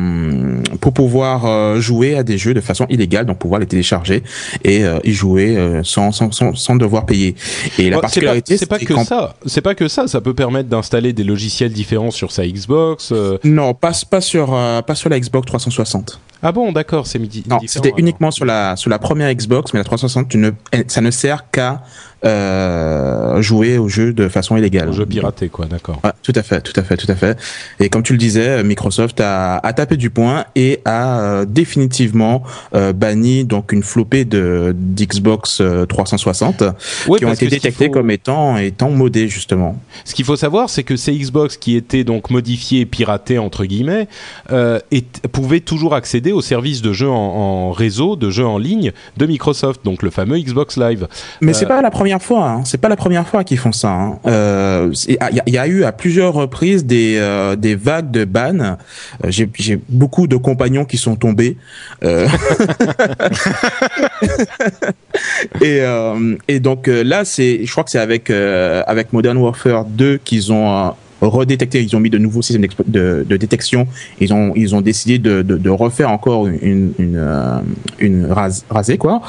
pour pouvoir euh, jouer à des jeux de façon illégale, donc pouvoir les télécharger et euh, y jouer sans, sans sans sans devoir payer. Et la pas, particularité, c'est pas que qu'en- ça. C'est pas que ça. Ça peut permettre d'installer des logiciels différents sur sa Xbox. euh. Non, pas pas sur pas sur la Xbox 360. Ah bon, d'accord, c'est midi. Non, c'était uniquement sur la sur la première Xbox, mais la 360, tu ne, ça ne sert qu'à euh, jouer aux jeux de façon illégale. Un jeu piraté, quoi, d'accord. Ouais, tout à fait, tout à fait, tout à fait. Et comme tu le disais, Microsoft a, a tapé du poing et a euh, définitivement euh, banni donc une flopée de d'Xbox euh, 360 Ouais, qui ont été détectés faut- comme étant étant modés justement. Ce qu'il faut savoir, c'est que ces Xbox qui étaient donc modifiés, piratés entre guillemets, euh, et- pouvaient toujours accéder aux services de jeux en, en réseau, de jeux en ligne de Microsoft, donc le fameux Xbox Live. Mais Euh, c'est pas la première fois. Hein. C'est pas la première fois qu'ils font ça. hein. Euh, Il y, a- il eu à plusieurs reprises des euh, des vagues de ban. Euh, J'ai beaucoup de compagnons qui sont tombés. Et donc là c'est, je crois que c'est avec avec Modern Warfare 2 qu'ils ont redétecté, ils ont mis de nouveaux systèmes de, de détection. Ils ont ils ont décidé de, de, de refaire encore une une euh, une rase, rasée quoi.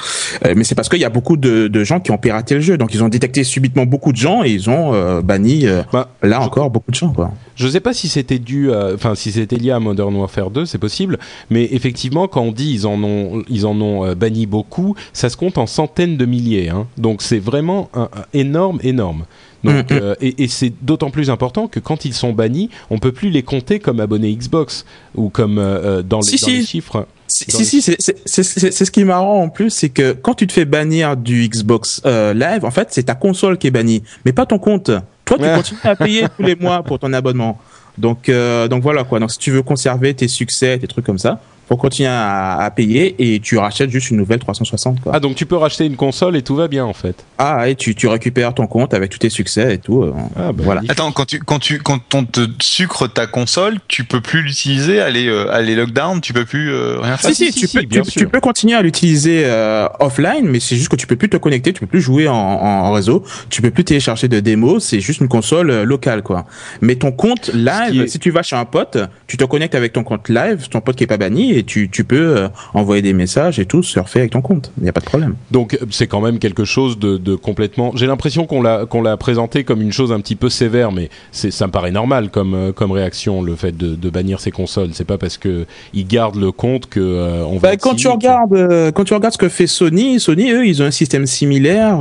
Euh, mais c'est parce qu'il y a beaucoup de, de gens qui ont piraté le jeu, donc ils ont détecté subitement beaucoup de gens et ils ont euh, banni euh, Bah, là encore beaucoup de gens quoi. Je sais pas si c'était dû, à- enfin si c'était lié à Modern Warfare 2, c'est possible, mais effectivement quand on dit ils en ont, ils en ont euh, banni beaucoup, ça se compte en centaines de milliers, hein. donc c'est vraiment un, un énorme, énorme. Donc, Mhm. euh, et, et c'est d'autant plus important que quand ils sont bannis, on peut plus les compter comme abonnés Xbox ou comme euh, euh, dans, les, Si, dans si. les chiffres. Si, si, c'est ce qui est marrant en plus, c'est que quand tu te fais bannir du Xbox euh, Live, en fait, c'est ta console qui est bannie, mais pas ton compte. Toi, tu Ouais. continues à payer tous les mois pour ton abonnement. Donc, euh, donc voilà quoi. Donc, si tu veux conserver tes succès, tes trucs comme ça, faut continuer à, à payer et tu rachètes juste une nouvelle 360. Quoi. Ah donc tu peux racheter une console et tout va bien en fait. Ah, et tu, tu récupères ton compte avec tous tes succès et tout. euh, Ah bah, voilà. Attends, quand tu quand tu quand on te sucre ta console, tu peux plus l'utiliser, aller euh, aller lockdown, tu peux plus euh, rien faire. Si, si, si, si, tu, peux, si, bien tu, sûr. tu peux continuer à l'utiliser euh, offline, mais c'est juste que tu peux plus te connecter, tu peux plus jouer en, en réseau, tu peux plus télécharger de démos, c'est juste une console euh, locale quoi. Mais ton compte live, est- si tu vas chez un pote, tu te connectes avec ton compte live, ton pote qui est pas banni, et tu, tu peux euh, envoyer des messages et tout, surfer avec ton compte. Il n'y a pas de problème. Donc euh, c'est quand même quelque chose de, de complètement. J'ai l'impression qu'on l'a qu'on l'a présenté comme une chose un petit peu sévère, mais c'est ça me paraît normal comme euh, comme réaction le fait de, de bannir ces consoles. C'est pas parce que ils gardent le compte que euh, on va. Bah, quand tu regardes, euh, quand tu regardes ce que fait Sony, Sony eux, ils ont un système similaire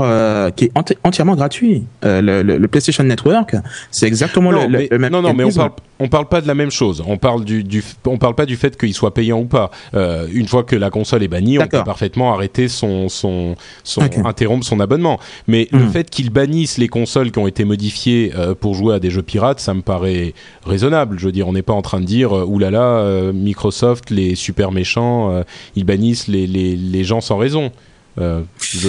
qui est enti- entièrement gratuit. Le, le- le PlayStation Network, c'est exactement non, le, le- mais, le même. non, non, mais on parle, on parle pas de la même chose. On parle du, du on parle pas du fait qu'il soit payant ou pas. Euh, une fois que la console est bannie, on peut parfaitement arrêter son, son, son interrompre son abonnement. Mais le Hmm. fait qu'ils bannissent les consoles qui ont été modifiées euh, pour jouer à des jeux pirates, ça me paraît raisonnable. Je veux dire, on n'est pas en train de dire, euh, oulala, euh, Microsoft, les super méchants, ils bannissent les, les, les gens sans raison. Euh, je-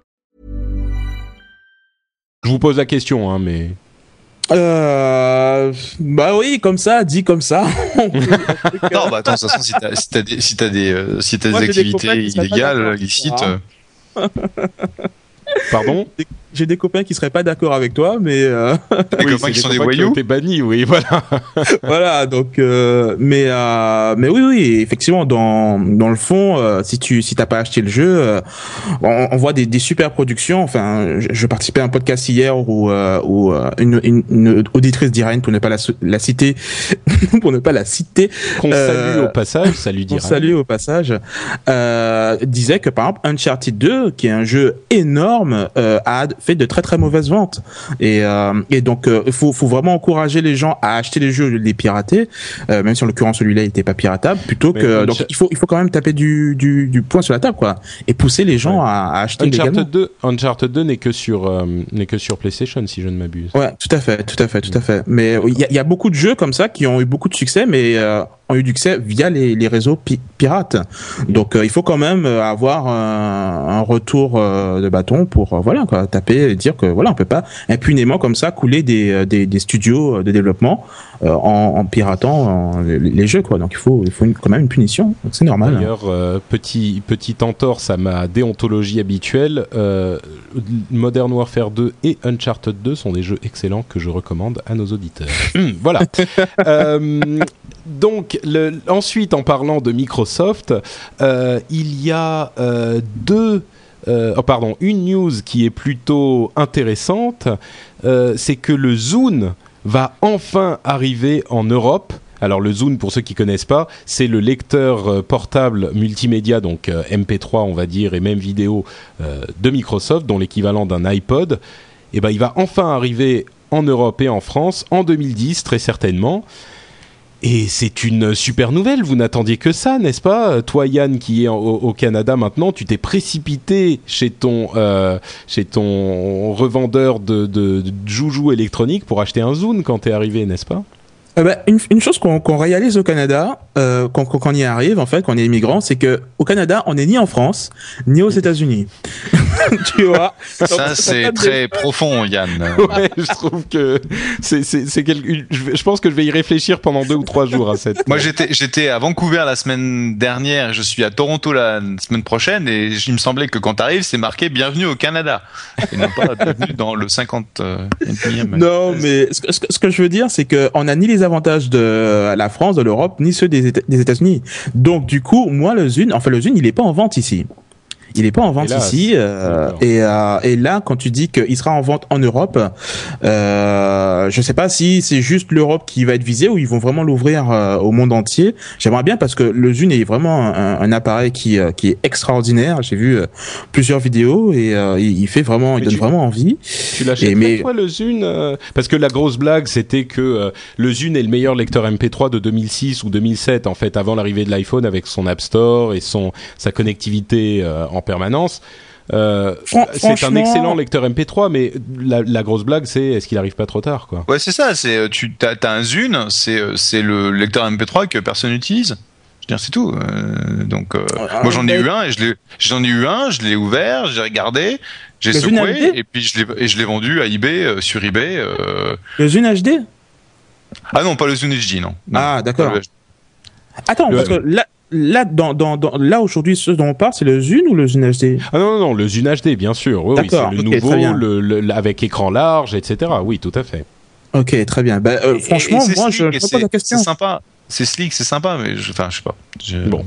Je vous pose la question, hein, mais Euh, bah oui, comme ça, dit comme ça. Non, bah attends, de toute façon, si t'as si t'as des, si t'as des, euh, si t'as Moi, des activités illégales, illicites, hein. euh, pardon? J'ai des copains qui seraient pas d'accord avec toi, mais euh, des Oui, copains qui sont des copains voyous. ont été bannis, oui, voilà. voilà. Donc, euh, mais euh, mais oui, oui, effectivement, dans dans le fond, euh, si tu si t'as pas acheté le jeu, euh, on, on voit des, des super productions. Enfin, je, je participais à un podcast hier où euh, où euh, une, une, une auditrice d'Irène, pour ne pas la, la citer, pour ne pas la citer, Qu'on Euh, salue au passage, salut On dire. salue au passage, euh, disait que par exemple Uncharted 2, qui est un jeu énorme, euh, a fait de très très mauvaises ventes. Et, euh, et donc euh, il faut, faut vraiment encourager les gens à acheter les jeux, les pirater, euh, même si en l'occurrence celui-là il n'était pas piratable, plutôt Mais que donc il faut il faut quand même taper du, du, du poing sur la table quoi, et pousser les gens à, à acheter légalement. Uncharted 2, Uncharted 2 n'est que sur euh, n'est que sur PlayStation si je ne m'abuse. Ouais, tout à fait, tout à fait, tout à fait. Mais il y a, il y a beaucoup de jeux comme ça qui ont eu beaucoup de succès, mais euh, ont eu du succès via les, les réseaux pi- pirates. Donc euh, il faut quand même euh, avoir un, un retour euh, de bâton pour euh, voilà quoi, taper et dire que voilà on peut pas impunément comme ça couler des, des, des studios de développement en, en piratant les, les jeux quoi. Donc il faut il faut une- quand même une punition. C'est normal. D'ailleurs, euh, petit petit entorse à ma déontologie habituelle, Modern Warfare 2 et Uncharted 2 sont des jeux excellents que je recommande à nos auditeurs. Hum, voilà. Donc ensuite, en parlant de Microsoft, euh, il y a euh, deux euh, oh, pardon, une news qui est plutôt intéressante, c'est que le Zune va enfin arriver en Europe. Alors le Zune, pour ceux qui connaissent pas, c'est le lecteur portable multimédia, donc euh, MP3 on va dire, et même vidéo de Microsoft, dont l'équivalent d'un iPod. Et ben il va enfin arriver en Europe et en France en 2010 très certainement. Et c'est une super nouvelle, vous n'attendiez que ça, n'est-ce pas? Toi Yann qui est au, Canada maintenant, tu t'es précipité chez ton, euh, chez ton revendeur de, de, de joujoux électroniques pour acheter un Zune quand t'es arrivé, n'est-ce pas? Euh, bah, une, une chose qu'on qu'on réalise au Canada, euh, quand, quand on y arrive, en fait, quand on est immigrant, c'est que au Canada, on n'est ni en France, ni aux États-Unis. tu vois? Ça, c'est très profond, Yann. Ouais, je trouve que c'est c'est c'est quelque- je, pense que je vais y réfléchir pendant deux ou trois jours à cette. Moi, j'étais, j'étais à Vancouver la semaine dernière, je suis à Toronto la semaine prochaine, et il me semblait que quand t'arrives, c'est marqué Bienvenue au Canada. Et non pas Bienvenue dans le 50 euh, e Non, mais ce, que- ce que- ce que je veux dire, c'est que on n'a ni les avantages de la France, de l'Europe, ni ceux des, Éta- des États-Unis. Donc, du coup, moi, le Zune, enfin, le Zune, il est pas en vente ici. Il est pas en vente Hélas. ici. euh, et, euh, et là, quand tu dis qu'il sera en vente en Europe, euh, je sais pas si c'est juste l'Europe qui va être visée ou ils vont vraiment l'ouvrir euh, au monde entier. J'aimerais bien parce que le Zune est vraiment un, un appareil qui, euh, qui est extraordinaire. J'ai vu euh, plusieurs vidéos et il, fait vraiment, il donne tu- vraiment envie. Tu l'achètes mais- toi le Zune Parce que la grosse blague c'était que le Zune est le meilleur lecteur MP3 de 2006 ou 2007 en fait avant l'arrivée de l'iPhone avec son App Store et son sa connectivité euh, en permanence. Euh, c'est un excellent lecteur MP3 mais la, la grosse blague c'est est-ce qu'il arrive pas trop tard quoi? Ouais, c'est ça. C'est euh, tu t'as, t'as un Zune, c'est euh, c'est le lecteur MP3 que personne n'utilise. Je veux dire, c'est tout. Euh, donc, euh, Ah, moi, j'en ai eu un et je l'ai, j'en ai eu un, je l'ai ouvert, j'ai regardé, j'ai secoué et puis je l'ai, et je l'ai vendu à eBay euh, sur eBay. euh, Le Zune HD Ah non, pas le Zune HD, non. Non, Ah, d'accord. Attends, Le- parce que là, là, dans, dans, dans- là aujourd'hui, ce dont on parle, c'est le Zune ou le Zune HD Ah non non non le Zune HD bien sûr oui, oui c'est D'accord, le nouveau le, le- avec écran large etc oui tout à fait Ok, très bien. Bah, euh, Et- franchement, et moi, je, me pose c'est- la question. C'est sympa. C'est slick, c'est sympa, mais je, enfin, je sais pas. Bon.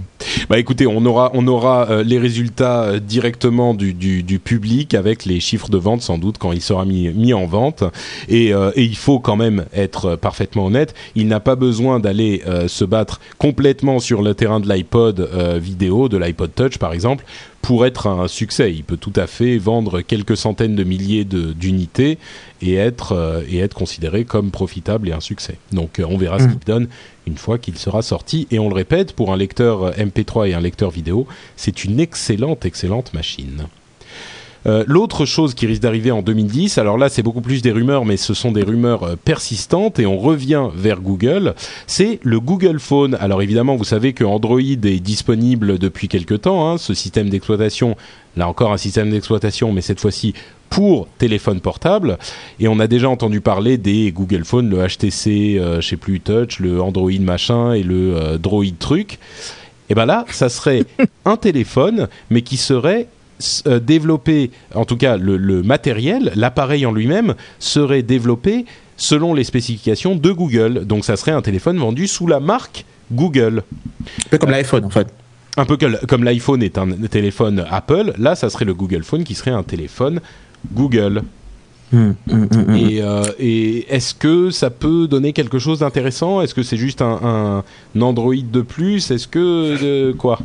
Bah écoutez, on aura, on aura euh, les résultats euh, directement du, du, public avec les chiffres de vente sans doute quand il sera mis, mis en vente. Et, euh, il faut quand même être parfaitement honnête, il n'a pas besoin d'aller se battre complètement sur le terrain de l'iPod vidéo, de l'iPod Touch par exemple, pour être un succès. Il peut tout à fait vendre quelques centaines de milliers d'unités et être euh, et être considéré comme profitable et un succès. Donc on verra ce qu'il donne une fois qu'il sera sorti. Et on le répète, pour un lecteur MP3 et un lecteur vidéo, c'est une excellente excellente machine. Euh, L'autre chose qui risque d'arriver en 2010, alors là c'est beaucoup plus des rumeurs, mais ce sont des rumeurs euh, persistantes et on revient vers Google, c'est le Google Phone. Alors évidemment, vous savez que Android est disponible depuis quelque temps, hein, ce système d'exploitation, là encore un système d'exploitation, mais cette fois-ci pour téléphone portable. Et on a déjà entendu parler des Google Phone, le HTC, euh, je sais plus, Touch, le Android machin et le euh, Droid truc. Et ben là, ça serait un téléphone, mais qui serait développé, en tout cas le, le matériel, l'appareil en lui-même serait développé selon les spécifications de Google. Donc ça serait un téléphone vendu sous la marque Google. Un peu comme l'iPhone en fait. Un peu que- comme l'iPhone est un téléphone Apple, là ça serait le Google Phone qui serait un téléphone Google. Hum, hum, hum. Et, euh, et est-ce que ça peut donner quelque chose d'intéressant? Est-ce que c'est juste un, un Android de plus? Est-ce que euh, quoi?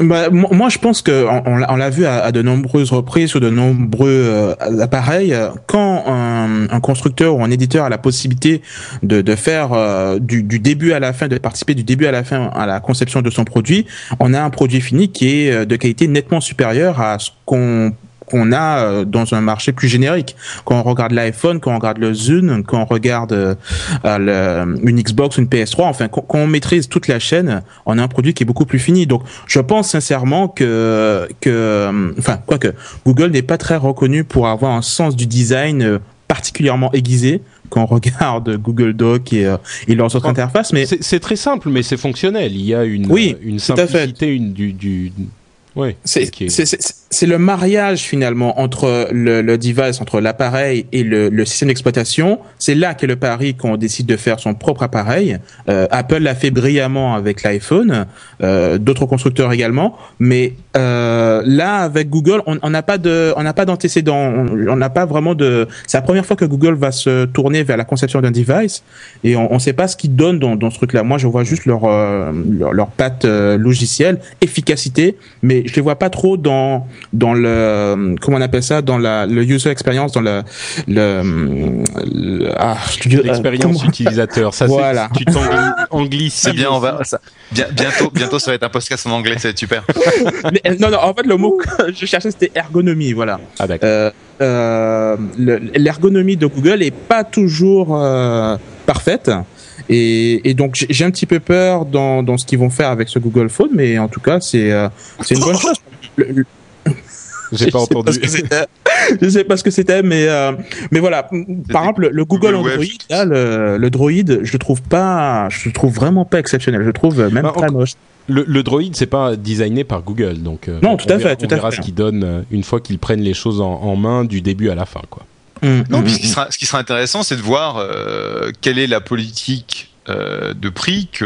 Bah, mo- moi, je pense que on, l'a- vu à, de nombreuses reprises sur de nombreux euh, appareils. Quand un, un constructeur ou un éditeur a la possibilité de, faire euh, du, du début à la fin, de participer du début à la fin à la conception de son produit, on a un produit fini qui est euh, de qualité nettement supérieure à ce qu'on qu'on a euh, dans un marché plus générique. Quand on regarde l'iPhone, quand on regarde le Zune, quand on regarde euh, euh, le- une Xbox, une PS3, enfin, quand, on maîtrise toute la chaîne, on a un produit qui est beaucoup plus fini. Donc, je pense sincèrement que, que, enfin, quoique, Google n'est pas très reconnu pour avoir un sens du design particulièrement aiguisé quand on regarde Google Doc et, euh, et leurs autres interfaces. Mais C'est très simple, mais c'est fonctionnel. Il y a une, Oui, simplicité, une, du, du... Ouais, C'est le mariage finalement entre le, le device, entre l'appareil et le, le système d'exploitation. C'est là qu'est le pari qu'on décide de faire son propre appareil. Euh, Apple l'a fait brillamment avec l'iPhone, euh, d'autres constructeurs également. Mais euh, là, avec Google, on on n'a pas de, on n'a pas d'antécédent. On n'a pas vraiment de. C'est la première fois que Google va se tourner vers la conception d'un device et on ne sait pas ce qu'ils donnent dans, dans ce truc-là. Moi, je vois juste leur euh, leur, leur patte euh, logicielle, efficacité, mais je les vois pas trop dans dans le comment on appelle ça, dans la le user experience, dans le le, le- ah, je- euh, l'expérience comment- utilisateur. Ça, c'est- Voilà. tu t'anglicismes. C'est bien, on va. ça- bien- bientôt, bibientôt, ça va être un podcast en anglais, ça va être super. Mais, non, non, en fait, le mot que je cherchais, c'était ergonomie, voilà. Ah d'accord. Euh, euh, le- L'ergonomie de Google est pas toujours euh, parfaite. Et, et donc, j'ai un petit peu peur dans, dans ce qu'ils vont faire avec ce Google Phone, mais en tout cas, c'est euh, c'est une bonne chose. Le- le- J'ai pas je sais entendu. ce que c'était. je sais pas ce que c'était, mais euh, mais voilà. Par exemple, le, le Google. Android, là, le, le Droid, je le trouve pas, je le trouve vraiment pas exceptionnel. Je le trouve même Bah, très en- moche. Le, le Droid, c'est pas designé par Google, donc euh, Non, tout on à fait, verra- tout on à verra fait. ce qu'ils donnent euh, une fois qu'ils prennent les choses en, en main du début à la fin, quoi. Hum, Non, hum, puis ce hum. qui sera, ce qui sera intéressant, c'est de voir euh, quelle est la politique euh, de prix que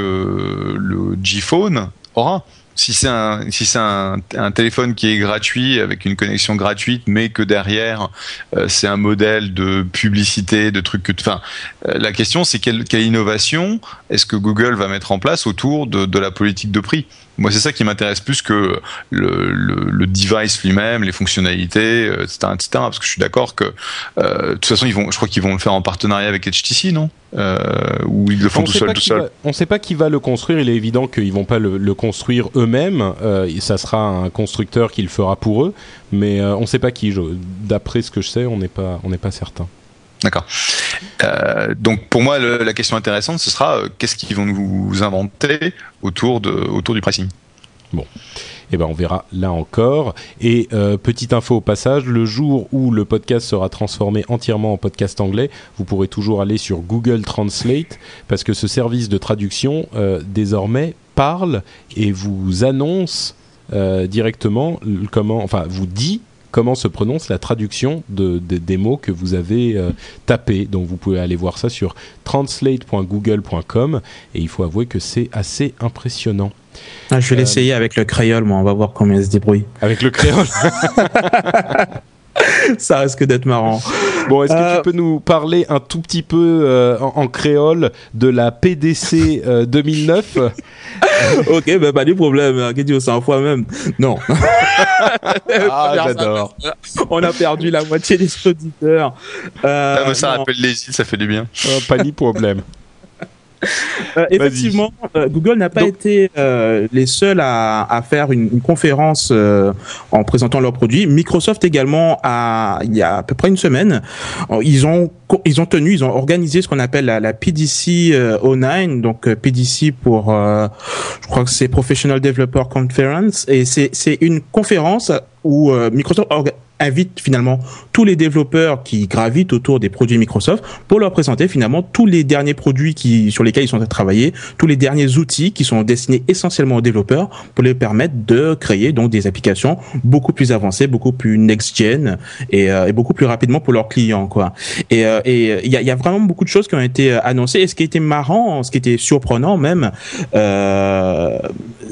le G-Phone aura. Si c'est un, si c'est un, téléphone qui est gratuit avec une connexion gratuite, mais que derrière euh, c'est un modèle de publicité, de trucs que, enfin, euh, la question c'est quelle, innovation est-ce que Google va mettre en place autour de la politique de prix? Moi, c'est ça qui m'intéresse plus que le, le, le device lui-même, les fonctionnalités, euh, etc., etc. Parce que je suis d'accord que euh, de toute façon, ils vont, je crois qu'ils vont le faire en partenariat avec HTC, non? Euh, Ou ils le font On tout seul, pas tout qui seul. va- on sait pas qui va le construire. Il est évident qu'ils vont pas le, le construire eux-mêmes. Euh, ça sera un constructeur qui le fera pour eux. Mais on sait pas qui. D'après ce que je sais, on n'est pas, on n'est pas certain. D'accord. Euh, donc pour moi, la question intéressante, ce sera euh, qu'est-ce qu'ils vont nous inventer autour de, autour du pricing? Eh ben, on verra là encore. Et euh, petite info au passage, le jour où le podcast sera transformé entièrement en podcast anglais, vous pourrez toujours aller sur Google Translate parce que ce service de traduction désormais parle et vous annonce directement comment, enfin, vous dit comment se prononce la traduction de, de- des mots que vous avez euh, tapés. Donc vous pouvez aller voir ça sur translate.google.com et il faut avouer que c'est assez impressionnant. Ah, je vais Euh, l'essayer avec le créole, moi. On va voir combien il se débrouille. Avec le créole Ça risque d'être marrant. Bon, est-ce que Euh, tu peux nous parler un tout petit peu euh, en, en créole de la PDC euh, 2009 ok, ben pas de problème. hein, Qu'est-ce que tu veux, 100 fois même Non. Ah, j'adore. On a perdu la moitié des auditeurs. Euh, Ah, mais ça non. rappelle les îles, ça fait du bien. Euh, Pas ni problème. Euh, effectivement, euh, Google n'a pas Donc- été euh, les seuls à, à faire une, une conférence en présentant leurs produits. Microsoft également, a, il y a à peu près une semaine, ils ont ils ont tenu, ils ont organisé ce qu'on appelle la, la PDC euh, 09, donc euh, PDC pour, euh, je crois que c'est Professional Developer Conference, et c'est une conférence où Microsoft orga- invite finalement tous les développeurs qui gravitent autour des produits Microsoft pour leur présenter finalement tous les derniers produits qui, sur lesquels ils sont de travailler, tous les derniers outils qui sont destinés essentiellement aux développeurs pour les permettre de créer donc des applications beaucoup plus avancées, beaucoup plus next-gen et, euh, et beaucoup plus rapidement pour leurs clients quoi. Et euh, et il y a, y a vraiment beaucoup de choses qui ont été euh, annoncées et ce qui était marrant, ce qui était surprenant même, euh,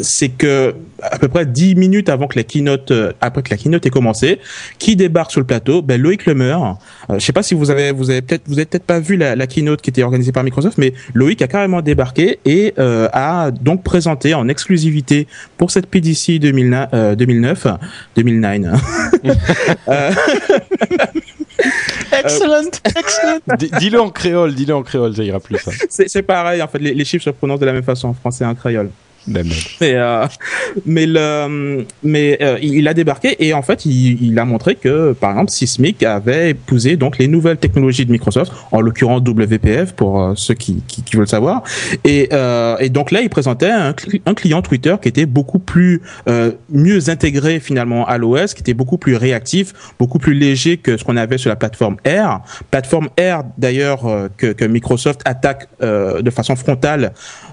c'est que à peu près 10 minutes avant que la keynote, euh, après que la keynote ait commencé, qui débarque sur le plateau ben, Loïc Lemeur. Euh, je sais pas si vous avez, vous avez peut-être, vous avez peut-être pas vu la, la keynote qui était organisée par Microsoft, mais Loïc a carrément débarqué et euh, a donc présenté en exclusivité pour cette PDC 2009, euh, 2009, 2009. Euh, Excellent, excellent. Dis-le en créole, dis-le en créole, ça ira plus. Ça. c'est c'est pareil en fait, les, les chiffres se prononcent de la même façon en français et en créole. La même. Mais euh, mais le mais euh, il a débarqué et en fait il, il a montré que par exemple Sysmic avait épousé donc les nouvelles technologies de Microsoft en l'occurrence WPF pour euh, ceux qui, qui qui veulent savoir et euh, et donc là il présentait un, cli- un client Twitter qui était beaucoup plus euh, mieux intégré finalement à l'OS qui était beaucoup plus réactif beaucoup plus léger que ce qu'on avait sur la plateforme R plateforme R d'ailleurs que que Microsoft attaque de façon frontale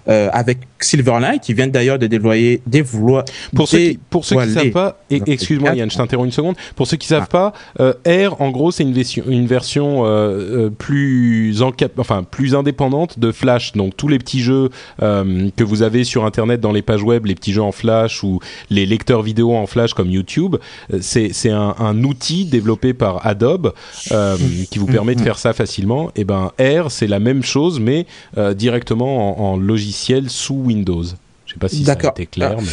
euh, avec Silverlight qui viennent d'ailleurs de déployer dévoi- Pour ceux qui, pour ceux qui savent pas, excuse-moi Yann, je t'interromps une seconde. Pour ceux qui savent Ah. pas, euh, R, en gros, c'est une version, une version euh, plus encap- enfin plus indépendante de Flash. Donc tous les petits jeux que vous avez sur Internet dans les pages web, les petits jeux en Flash ou les lecteurs vidéo en Flash comme YouTube, c'est c'est un, un outil développé par Adobe qui vous permet de faire ça facilement. Et ben R, c'est la même chose, mais directement en, en logiciel sous Windows. Je sais pas si ça a D'accord. été clair, Ah. mais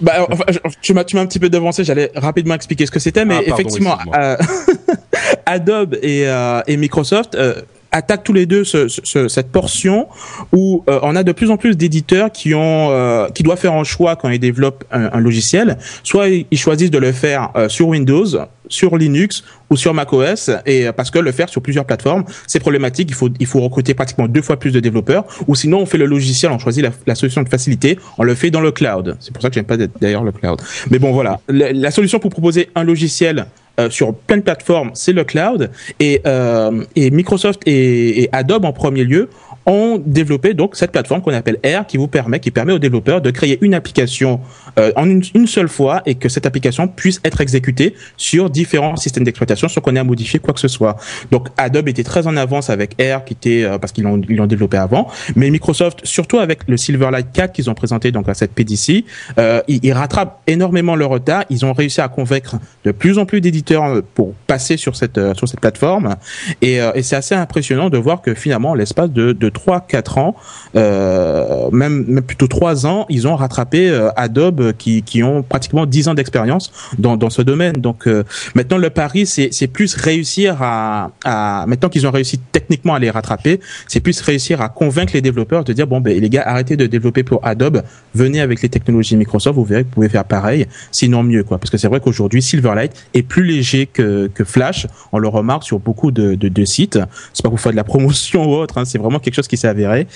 Bah, enfin, je- tu m'as un petit peu devancé. J'allais rapidement expliquer ce que c'était, mais Ah, pardon, effectivement, euh, Adobe et, euh, et Microsoft euh, attaquent tous les deux ce- ce- cette portion où euh, on a de plus en plus d'éditeurs qui ont euh, qui doivent faire un choix quand ils développent un, un logiciel. Soit ils choisissent de le faire euh, sur Windows, sur Linux ou sur macOS et euh, parce que le faire sur plusieurs plateformes c'est problématique. Il faut il faut recruter pratiquement deux fois plus de développeurs ou sinon on fait le logiciel on choisit la, la solution de facilité on le fait dans le cloud. C'est pour ça que j'aime pas d'ailleurs le cloud. Mais bon voilà. La, la solution pour proposer un logiciel euh, sur plein de plateformes, c'est le cloud. Et, euh, et Microsoft et, et Adobe en premier lieu ont développé donc cette plateforme qu'on appelle R qui vous permet, qui permet aux développeurs de créer une application euh, en une, une seule fois et que cette application puisse être exécutée sur différents systèmes d'exploitation sans qu'on ait à modifier quoi que ce soit. Donc Adobe était très en avance avec R qui était euh, parce qu'ils l'ont ils l'ont développé avant, mais Microsoft surtout avec le Silverlight 4 qu'ils ont présenté donc à cette PDC, euh, ils, ils rattrapent énormément le retard. Ils ont réussi à convaincre de plus en plus d'éditeurs euh, pour passer sur cette euh, sur cette plateforme et, euh, et c'est assez impressionnant de voir que finalement en l'espace de de 3 4 ans même même plutôt 3 ans, ils ont rattrapé qui ont pratiquement 10 ans d'expérience dans dans ce domaine. Donc euh, maintenant le pari c'est plus réussir à à maintenant qu'ils ont réussi techniquement à les rattraper, c'est plus réussir à convaincre les développeurs de dire bon ben les gars arrêtez de développer pour Adobe, venez avec les technologies Microsoft, vous verrez que vous pouvez faire pareil, sinon mieux quoi parce que c'est vrai qu'aujourd'hui Silverlight est plus léger que que Flash, on le remarque sur beaucoup de de, de sites. C'est pas pour faire de la promotion ou autre, hein, c'est vraiment quelque chose qui s'est avéré.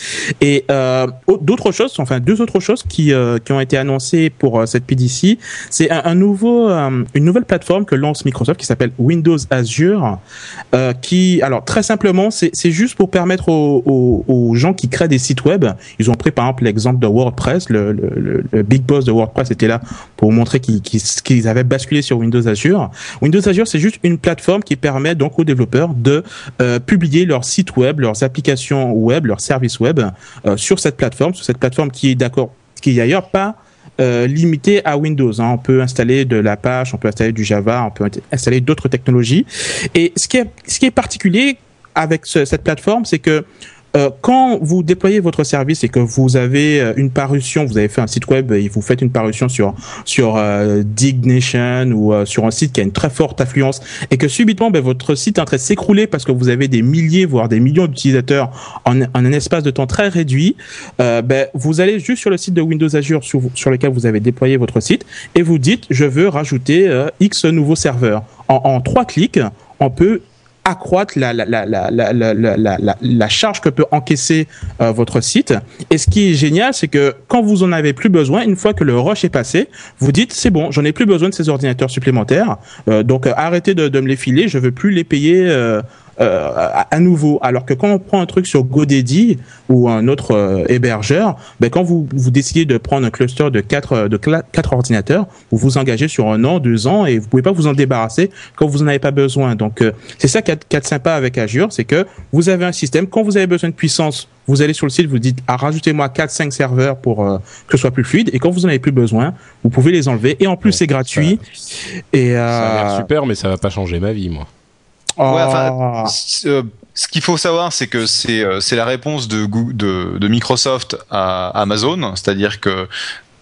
Et euh, au- d'autres choses, enfin deux autres choses qui euh, qui ont été annoncées pour euh, cette PDC, c'est un, nouveau euh, une nouvelle plateforme que lance Microsoft qui s'appelle Windows Azure, euh, qui alors très simplement c'est juste pour permettre aux, gens qui créent des sites web, ils ont pris par exemple l'exemple de WordPress, le, big boss de WordPress était là pour montrer qu'ils avaient basculé sur Windows Azure. Windows Azure c'est juste une plateforme qui permet donc aux développeurs de publier leurs sites web, leurs applications web, leurs services web sur cette plateforme, sur cette plateforme qui est d'accord, qui est d'ailleurs pas euh, limité à Windows. hein. On peut installer de l'Apache, on peut installer du Java, on peut installer d'autres technologies. Et ce qui est, ce qui est particulier avec ce- cette plateforme, c'est que euh, quand vous déployez votre service et que vous avez euh, une parution, vous avez fait un site web et vous faites une parution sur sur euh, Dignation ou euh, sur un site qui a une très forte affluence et que subitement ben, votre site est en train de s'écrouler parce que vous avez des milliers voire des millions d'utilisateurs en, en un espace de temps très réduit, euh, ben, vous allez juste sur le site de Windows Azure sur, sur lequel vous avez déployé votre site et vous dites je veux rajouter X nouveaux serveurs. En, en trois clics, on peut accroître la, la, la, la, charge que peut encaisser euh, votre site. Et ce qui est génial, c'est que quand vous en avez plus besoin, une fois que le rush est passé, vous dites c'est bon, j'en ai plus besoin de ces ordinateurs supplémentaires, Euh, donc euh, arrêtez de, de me les filer, je veux plus les payer. Euh, euh, à, à nouveau, alors que quand on prend un truc sur GoDaddy ou un autre euh, hébergeur, ben quand vous, vous décidez de prendre un cluster de quatre euh, de quatre ordinateurs, vous vous engagez sur un an, deux ans et vous pouvez pas vous en débarrasser quand vous en avez pas besoin. Donc euh, c'est ça qui est qui est sympa avec Azure, c'est que vous avez un système. Quand vous avez besoin de puissance, vous allez sur le site, vous dites ah, rajoutez-moi 4 5 serveurs pour euh, que ce soit plus fluide. Et quand vous en avez plus besoin, vous pouvez les enlever. Et en plus Ouais, c'est gratuit. Et Ça a l'air euh, super, mais ça va pas changer ma vie, moi. Ouais, enfin, c- euh, ce qu'il faut savoir, c'est que c'est euh, c'est la réponse de, de, de Microsoft à Amazon, c'est-à-dire que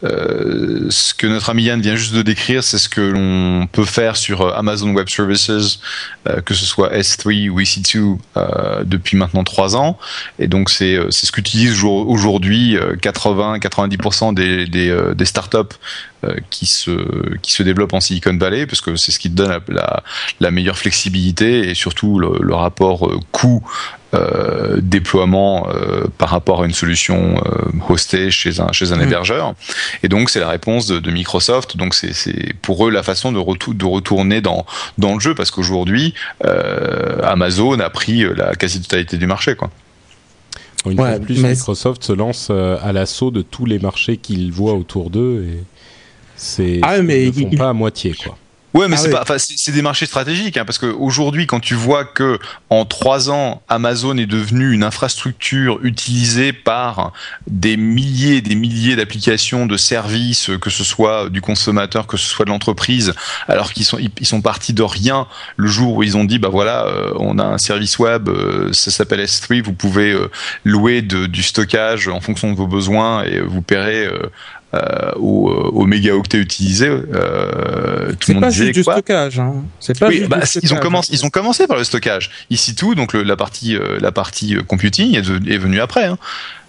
euh, ce que notre ami Yann vient juste de décrire, c'est ce que l'on peut faire sur euh, Amazon Web Services, euh, que ce soit S3 ou EC2 euh, depuis maintenant trois ans. Et donc c'est ce qu'utilisent jour- aujourd'hui euh, 80-90% des, des, des startups qui se qui se développent en Silicon Valley, parce que c'est ce qui te donne la, la, meilleure flexibilité et surtout le, le rapport coût euh, déploiement euh, par rapport à une solution euh, hostée chez un chez un Mm. hébergeur. Et donc c'est la réponse de, de Microsoft. Donc c'est c'est pour eux la façon de, retou- de retourner dans dans le jeu parce qu'aujourd'hui euh, Amazon a pris euh, la quasi-totalité du marché quoi. Une Ouais, fois de plus, mais- Microsoft se lance à l'assaut de tous les marchés qu'ils voient autour d'eux et c'est Ah mais ils ne font il- pas à moitié quoi. Ouais, mais Ah c'est des marchés stratégiques, hein, parce que aujourd'hui, quand tu vois que en trois ans, Amazon est devenu une infrastructure utilisée par des milliers, et des milliers d'applications, de services, que ce soit du consommateur, que ce soit de l'entreprise, alors qu'ils sont, ils ils sont partis de rien le jour où ils ont dit, bah voilà, euh, on a un service web, euh, ça s'appelle S3, vous pouvez euh, louer de- du stockage en fonction de vos besoins et vous paierez. Euh, euh, au, au mégaoctet utilisé, euh, tout le monde pas disait juste du quoi stockage. Hein. C'est pas oui, juste bah, du ils ont stockage. commencé, ils ont commencé par le stockage. Ici tout, donc le- la partie, euh, la partie euh, computing est, de- est venue après. hein.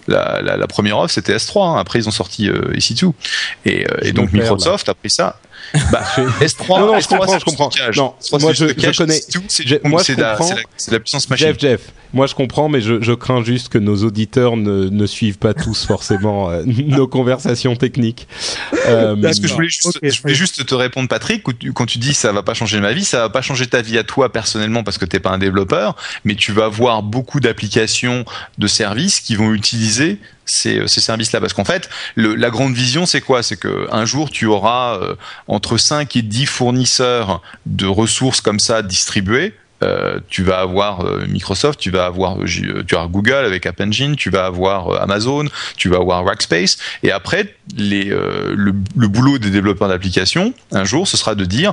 La, la, la première offre c'était S3. hein. Après ils ont sorti euh, ici tout. Et, euh, et donc Microsoft a pris ça. Bah, S3, Non, non, je S3, comprends, je comprends. Non, S3, moi, je- connais- c'est moi, je la- comprends. c'est la- c'est de la puissance machine. Jeff, Jeff, moi je comprends, mais je, je crains juste que nos auditeurs ne, ne suivent pas tous forcément euh, nos conversations techniques. Euh, Parce que je voulais, juste, je voulais juste te répondre, Patrick, quand tu, quand tu dis ça va pas changer ma vie, ça va pas changer ta vie à toi personnellement parce que t'es pas un développeur, mais tu vas avoir beaucoup d'applications, de services qui vont utiliser ces, ces services-là. Parce qu'en fait, la grande vision, c'est quoi? C'est que un jour, tu auras euh, entre 5 et 10 fournisseurs de ressources comme ça distribuées. Euh, tu vas avoir euh, Microsoft, tu vas avoir euh, euh, tu avoir Google avec App Engine, tu vas avoir euh, Amazon, tu vas avoir Rackspace, et après les, euh, le, le boulot des développeurs d'applications, un jour, ce sera de dire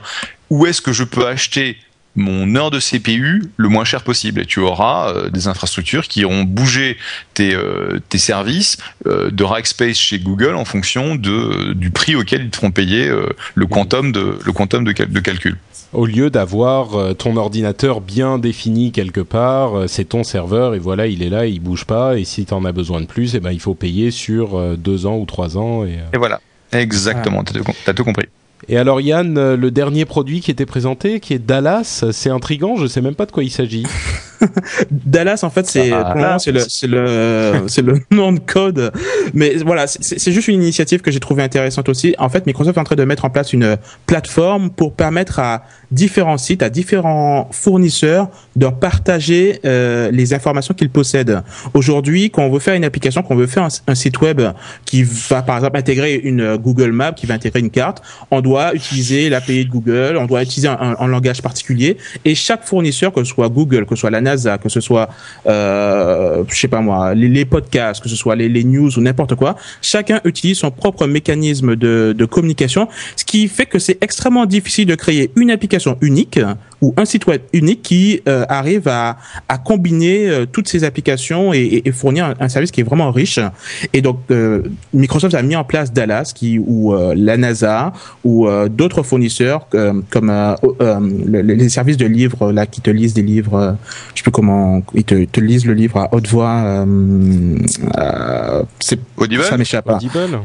où est-ce que je peux acheter mon heure de CPU le moins cher possible et tu auras euh, des infrastructures qui iront bouger tes, euh, tes services euh, de Rackspace chez Google en fonction de, du prix auquel ils te feront payer euh, le quantum de, le quantum de, cal- de calcul. au lieu d'avoir euh, ton ordinateur bien défini quelque part, euh, c'est ton serveur et voilà, il est là, il bouge pas. Et si tu en as besoin de plus, eh ben, il faut payer sur euh, deux ans ou trois ans. Et, euh. Et voilà. Exactement, t'as tout, t'as tout compris. Et alors Yann, euh, le dernier produit qui était présenté, qui est Dallas, c'est intrigant, je sais même pas de quoi il s'agit. Dallas, en fait, c'est Ah, c'est le c'est le c'est le nom de code. Mais voilà, c'est- juste une initiative que j'ai trouvée intéressante aussi. En fait, Microsoft est en train de mettre en place une plateforme pour permettre à différents sites, à différents fournisseurs de partager euh, les informations qu'ils possèdent. Aujourd'hui, quand on veut faire une application, quand on veut faire un, un site web qui va par exemple intégrer une euh, Google Map, qui va intégrer une carte, on doit utiliser l'API de Google, on doit utiliser un, un- un langage particulier et chaque fournisseur, que ce soit Google, que ce soit la Que ce soit, euh, je sais pas moi, les, podcasts, que ce soit les, news ou n'importe quoi, chacun utilise son propre mécanisme de communication, ce qui fait que c'est extrêmement difficile de créer une application unique ou un site web unique qui euh, arrive à, à combiner euh, toutes ces applications et, et- et fournir un, un service qui est vraiment riche. Et donc euh, Microsoft a mis en place Dallas, qui ou euh, la NASA ou euh, d'autres fournisseurs euh, comme euh, euh, le- le- les services de livres là qui te lisent des livres, euh, je sais plus comment ils te, te lisent le livre à haute voix. Euh, euh, c'est Audible ça m'échappe. pas. Audible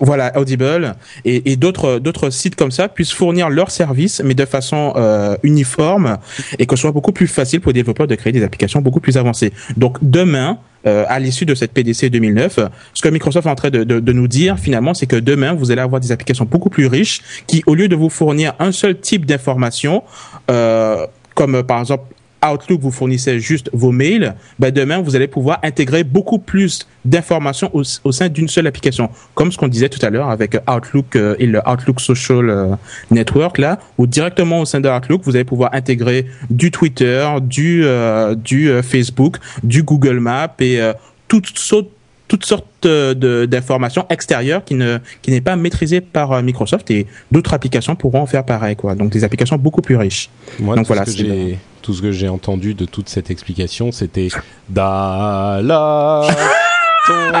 Voilà, Audible et, et d'autres d'autres sites comme ça puissent fournir leurs services, mais de façon euh, uniforme et que ce soit beaucoup plus facile pour les développeurs de créer des applications beaucoup plus avancées. Donc demain, euh, à l'issue de cette PDC 2009, ce que Microsoft est en train de, de, de nous dire finalement, c'est que demain, vous allez avoir des applications beaucoup plus riches qui, au lieu de vous fournir un seul type d'information, euh, comme par exemple Outlook vous fournissait juste vos mails, ben demain vous allez pouvoir intégrer beaucoup plus d'informations au, au sein d'une seule application, comme ce qu'on disait tout à l'heure avec Outlook euh, et le Outlook Social euh, Network là, où directement au sein de Outlook vous allez pouvoir intégrer du Twitter, du euh, du Facebook, du Google Maps et toutes sortes toutes sortes d'informations extérieures qui ne qui n'est pas maîtrisées par Microsoft et d'autres applications pourront en faire pareil quoi. Donc des applications beaucoup plus riches. Moi, Donc voilà, tout ce que j'ai entendu de toute cette explication, c'était Dallas,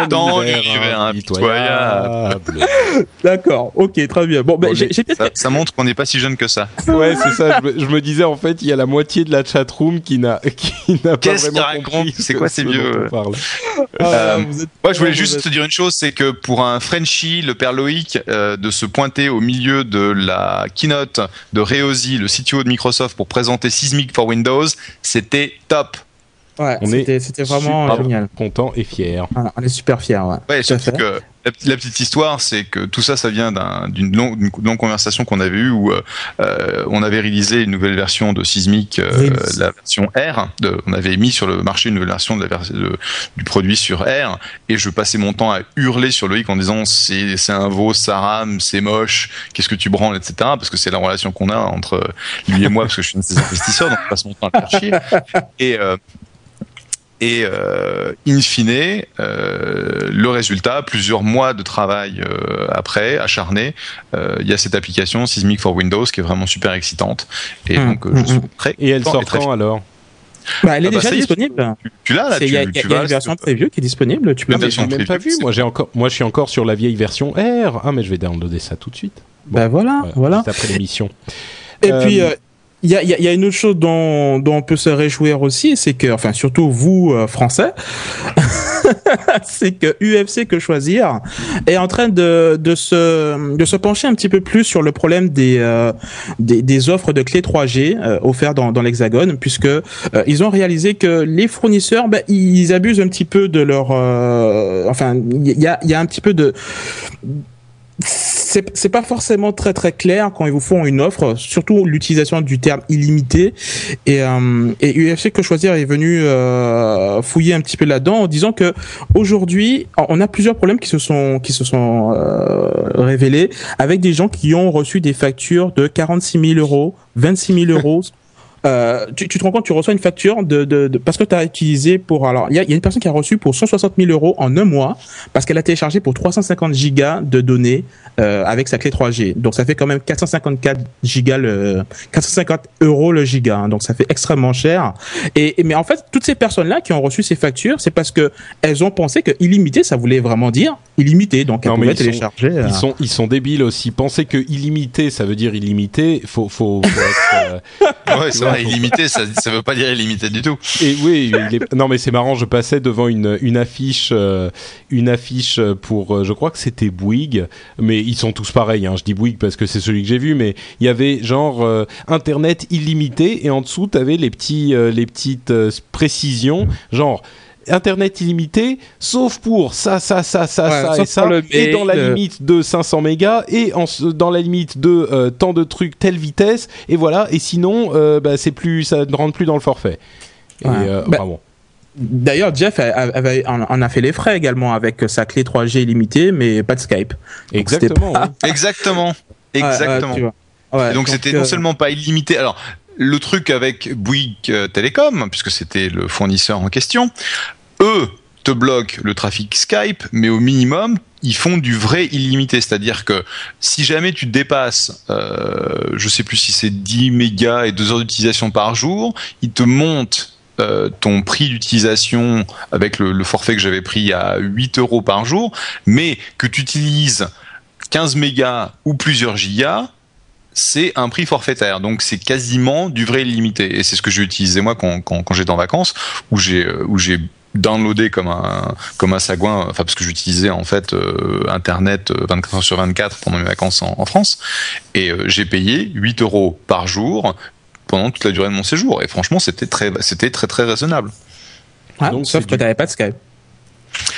Dans univers l'univers impitoyable. D'accord, ok, très bien. Bon, ben, Bon, j'ai mais j'ai peut-être ça, ça montre qu'on n'est pas si jeune que ça. Ouais, c'est ça. Je me, je me disais en fait, il y a la moitié de la chatroom qui n'a qui n'a pas Qu'est-ce vraiment qu'il compris. raconte C'est ce- quoi ces ce vieux, euh. Euh, êtes- Moi, je voulais juste te dire une chose, c'est que pour un Frenchie, le père Loïc, euh, de se pointer au milieu de la keynote de Reosi, le CTO de Microsoft, pour présenter Sysmic for Windows, c'était top. Ouais, On est c'était vraiment super génial. Content et fier. Voilà, on est super fiers, ouais. Ouais, Tout à surtout fait. que la, la petite histoire, c'est que tout ça, ça vient d'un- d'une longue, conversation qu'on avait eue où euh, euh, on avait réalisé une nouvelle version de euh, Release. la version R. De, on avait mis sur le marché une nouvelle version de la vers- de- du produit sur R, et je passais mon temps à hurler sur Loïc en disant c'est un veau, ça rame, c'est moche, qu'est-ce que tu branles, etc. Parce que c'est la relation qu'on a entre lui et moi, parce que je suis un de ses investisseurs, donc on passe mon temps à le faire chier. Et euh, et euh, in fine, euh, le résultat, plusieurs mois de travail euh, après, acharné, euh, il y a cette application Sysmic for Windows qui est vraiment super excitante. Et Hum, donc, euh, je suis hum. très Et elle sort très quand alors? Bah, elle est Ah bah, déjà est, disponible. Tu, tu l'as là, Il y y y a vas, une version preview qui est disponible. Tu peux Ah, mais même pas vu. Moi, j'ai encore, moi, je suis encore sur la vieille version R. Ah, mais je vais downloader ça tout de suite. Bah voilà, Voilà, voilà. Juste après l'émission. Et Euh, puis, euh, il y, a, y a- y a une autre chose dont, dont on peut se réjouir aussi, c'est que, enfin, surtout vous, euh, Français, c'est que UFC Que Choisir est en train de, de, se, de se pencher un petit peu plus sur le problème des, euh, des, des offres de clés 3G euh, offertes dans, dans l'Hexagone, puisque euh, ils ont réalisé que les fournisseurs, bah, ils abusent un petit peu de leur... euh, enfin, il y a, y a un petit peu de c'est pas forcément très très clair quand ils vous font une offre, surtout l'utilisation du terme illimité. Et, euh, et UFC que choisir est venu euh, fouiller un petit peu là-dedans en disant que aujourd'hui on a plusieurs problèmes qui se sont qui se sont euh, révélés avec des gens qui ont reçu des factures de 46 000 euros, 26 000 euros. Euh, tu, tu te rends compte, tu reçois une facture de, de, de- parce que tu as utilisé pour alors il y a, y a une personne qui a reçu pour 160 000 euros en un mois parce qu'elle a téléchargé pour 350 gigas de données euh, avec sa clé 3G. Donc ça fait quand même 454 gigas le 450 euros le giga. hein. donc ça fait extrêmement cher. Et, et- mais en fait toutes ces personnes là qui ont reçu ces factures, c'est parce que elles ont pensé que illimité ça voulait vraiment dire illimité. Donc elles Non, mais pouvaient ils sont- télécharger. euh, Ils sont, ils sont débiles aussi. Penser que illimité, ça veut dire illimité. Faut, faut, faut être, euh, Ouais, c'est vrai, illimité, ça, ça veut pas dire illimité du tout. Et oui, est... non mais c'est marrant. Je passais devant une une affiche, euh, une affiche pour, euh, je crois que c'était Bouygues, mais ils sont tous pareils. Hein. Je dis Bouygues parce que c'est celui que j'ai vu, mais il y avait genre euh, internet illimité et en dessous t'avais les petits, euh, les petites euh, précisions, genre. Internet illimité, sauf pour ça, ça, ça, ça, Ouais, ça et ça, et dans la limite de 500 mégas, et en, dans la limite de euh, tant de trucs, telle vitesse, et voilà. Et sinon, euh, bah, c'est plus, ça ne rentre plus dans le forfait. Et, Ouais. euh, Bah, enfin bon. D'ailleurs, Jeff avait, en, a fait les frais également avec sa clé 3G illimitée, mais pas de Skype. Exactement. pas-. Exactement. Ouais, Exactement. Ouais, donc c'était non seulement pas illimité. Alors le truc avec Bouygues euh, Telecom, puisque c'était le fournisseur en question, eux te bloquent le trafic Skype, mais au minimum, ils font du vrai illimité. C'est-à-dire que si jamais tu dépasses, euh, je sais plus si c'est 10 mégas et 2 heures d'utilisation par jour, ils te montent euh, ton prix d'utilisation avec le, forfait que j'avais pris à 8 euros par jour, mais que tu utilises 15 mégas ou plusieurs gigas, c'est un prix forfaitaire. Donc c'est quasiment du vrai illimité. Et c'est ce que j'ai utilisé moi quand, quand, j'étais en vacances, où j'ai euh, où j'ai downloadé comme un comme un sagouin, enfin parce que j'utilisais en fait euh, internet euh, 24 heures sur 24 pendant mes vacances en, France, et j'ai payé 8 euros par jour pendant toute la durée de mon séjour. Et franchement, c'était très c'était très très raisonnable. Ouais, Donc, sauf que du- t'avais pas de Skype.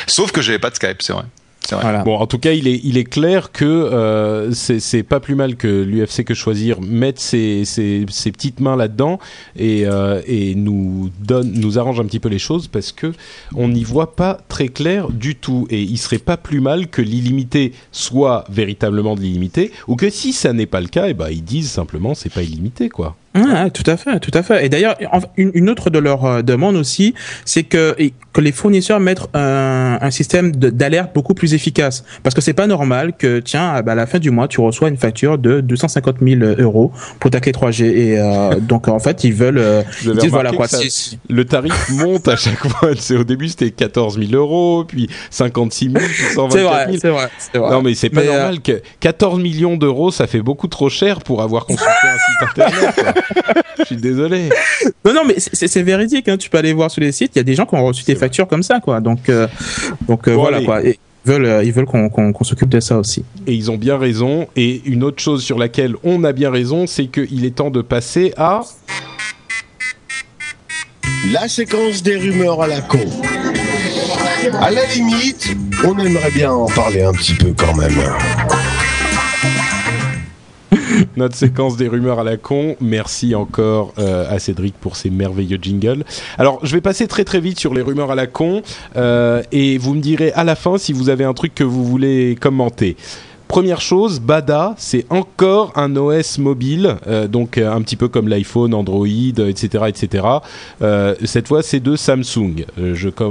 Sauf que j'avais pas de Skype, c'est vrai. C'est vrai. Voilà. Bon, en tout cas, il est, il est clair que euh, c'est c'est pas plus mal que l'UFC que choisir mette ses, ses, ses petites mains là-dedans et, euh, et nous donne, nous arrange un petit peu les choses parce que on n'y voit pas très clair du tout. Et il serait pas plus mal que l'illimité soit véritablement de l'illimité ou que si ça n'est pas le cas, et ben ils disent simplement c'est pas illimité quoi. Ouais, tout à fait, tout à fait. Et d'ailleurs, une, autre de leurs euh, demandes aussi, c'est que, que les fournisseurs mettent un, un système d'alerte beaucoup plus efficace. Parce que c'est pas normal que, tiens, à bah, à la fin du mois, tu reçois une facture de 250 000 euros pour ta clé 3G. Et euh, donc, en fait, ils veulent, euh, ils disent, voilà quoi. ça- Le tarif monte à chaque fois. C'est au début c'était 14 000 euros, puis 56 000, puis 124 C'est 000. vrai, c'est vrai, c'est vrai. Non mais c'est pas Mais, euh, normal que 14 millions d'euros ça fait beaucoup trop cher pour avoir consulté un site internet. quoi. Je suis désolé. Non, non, mais c'est- véridique. Hein. Tu peux aller voir sur les sites. Il y a des gens qui ont reçu des factures comme ça, quoi. Donc, euh, donc euh, Bon, voilà, allez. quoi. Et ils veulent, euh, ils veulent qu'on qu'on qu'on s'occupe de ça aussi. Et ils ont bien raison. Et une autre chose sur laquelle on a bien raison, c'est qu'il est temps de passer à La séquence des rumeurs à la con. À la limite, on aimerait bien en parler un petit peu quand même. notre séquence des rumeurs à la con. Merci encore euh, à Cédric pour ses merveilleux jingles. Alors, je vais passer très très vite sur les rumeurs à la con euh, et vous me direz à la fin si vous avez un truc que vous voulez commenter. Première chose, Bada, c'est encore un OS mobile, euh, donc euh, un petit peu comme l'iPhone, Android, etc., etc. Euh, cette fois, c'est de Samsung.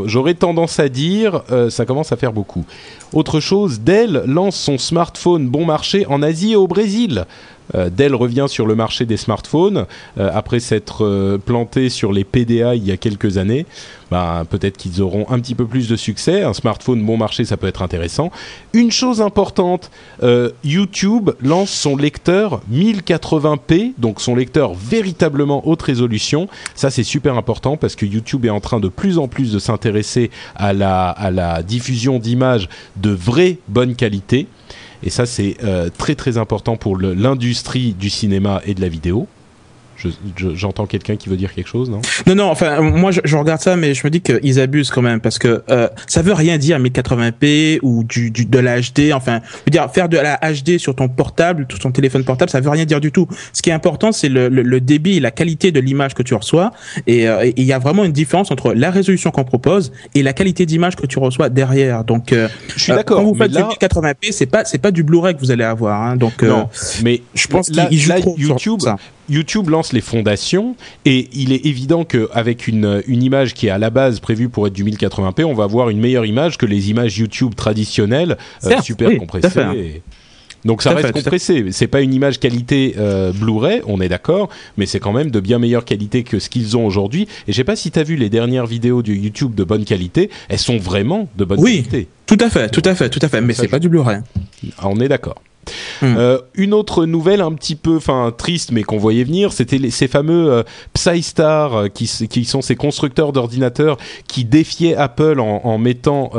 J'aurais tendance à dire, ça commence à faire beaucoup. Autre chose, Dell lance son smartphone bon marché en Asie et au Brésil. Euh, Dell revient sur le marché des smartphones euh, après s'être euh, planté sur les PDA il y a quelques années. Ben, peut-être qu'ils auront un petit peu plus de succès. Un smartphone bon marché, ça peut être intéressant. Une chose importante, YouTube lance son lecteur 1080p, donc son lecteur véritablement haute résolution. Ça, c'est super important parce que YouTube est en train de plus en plus de s'intéresser à la, à la diffusion d'images de vraie bonne qualité. Et ça, c'est euh, très très important pour l'industrie du cinéma et de la vidéo. Je- je- J'entends quelqu'un qui veut dire quelque chose, non? Non, non, enfin, moi, je, je regarde ça, mais je me dis qu'ils abusent quand même, parce que euh, ça veut rien dire 1080p ou du, du de la HD. Enfin, je veux dire, faire de la HD sur ton portable, sur ton téléphone portable, ça veut rien dire du tout. Ce qui est important, c'est le, le, le débit et la qualité de l'image que tu reçois. Et euh, et il y a vraiment une différence entre la résolution qu'on propose et la qualité d'image que tu reçois derrière. Donc, euh, Je suis euh, d'accord, Quand vous mais faites là- du 1080p, c'est pas c'est pas du Blu-ray que vous allez avoir. Hein, donc, euh, Non, mais je pense là, là, trop sur YouTube, ça. YouTube lance les fondations et il est évident qu'avec une, une image qui est à la base prévue pour être du 1080p, on va avoir une meilleure image que les images YouTube traditionnelles, euh, super oui, compressées. hein. et- Donc ça reste compressé. C'est pas une image qualité euh, Blu-ray, on est d'accord, mais c'est quand même de bien meilleure qualité que ce qu'ils ont aujourd'hui. Et je sais pas si tu as vu les dernières vidéos de YouTube de bonne qualité, elles sont vraiment de bonne Oui. qualité. Tout à fait, tout à fait, tout à fait. Mais c'est pas du Blu-ray. Ah, on est d'accord. Hmm. Euh, une autre nouvelle un petit peu, enfin triste, mais qu'on voyait venir, c'était ces fameux euh, PsyStar euh, qui, sont ces constructeurs d'ordinateurs qui défiaient Apple en, en mettant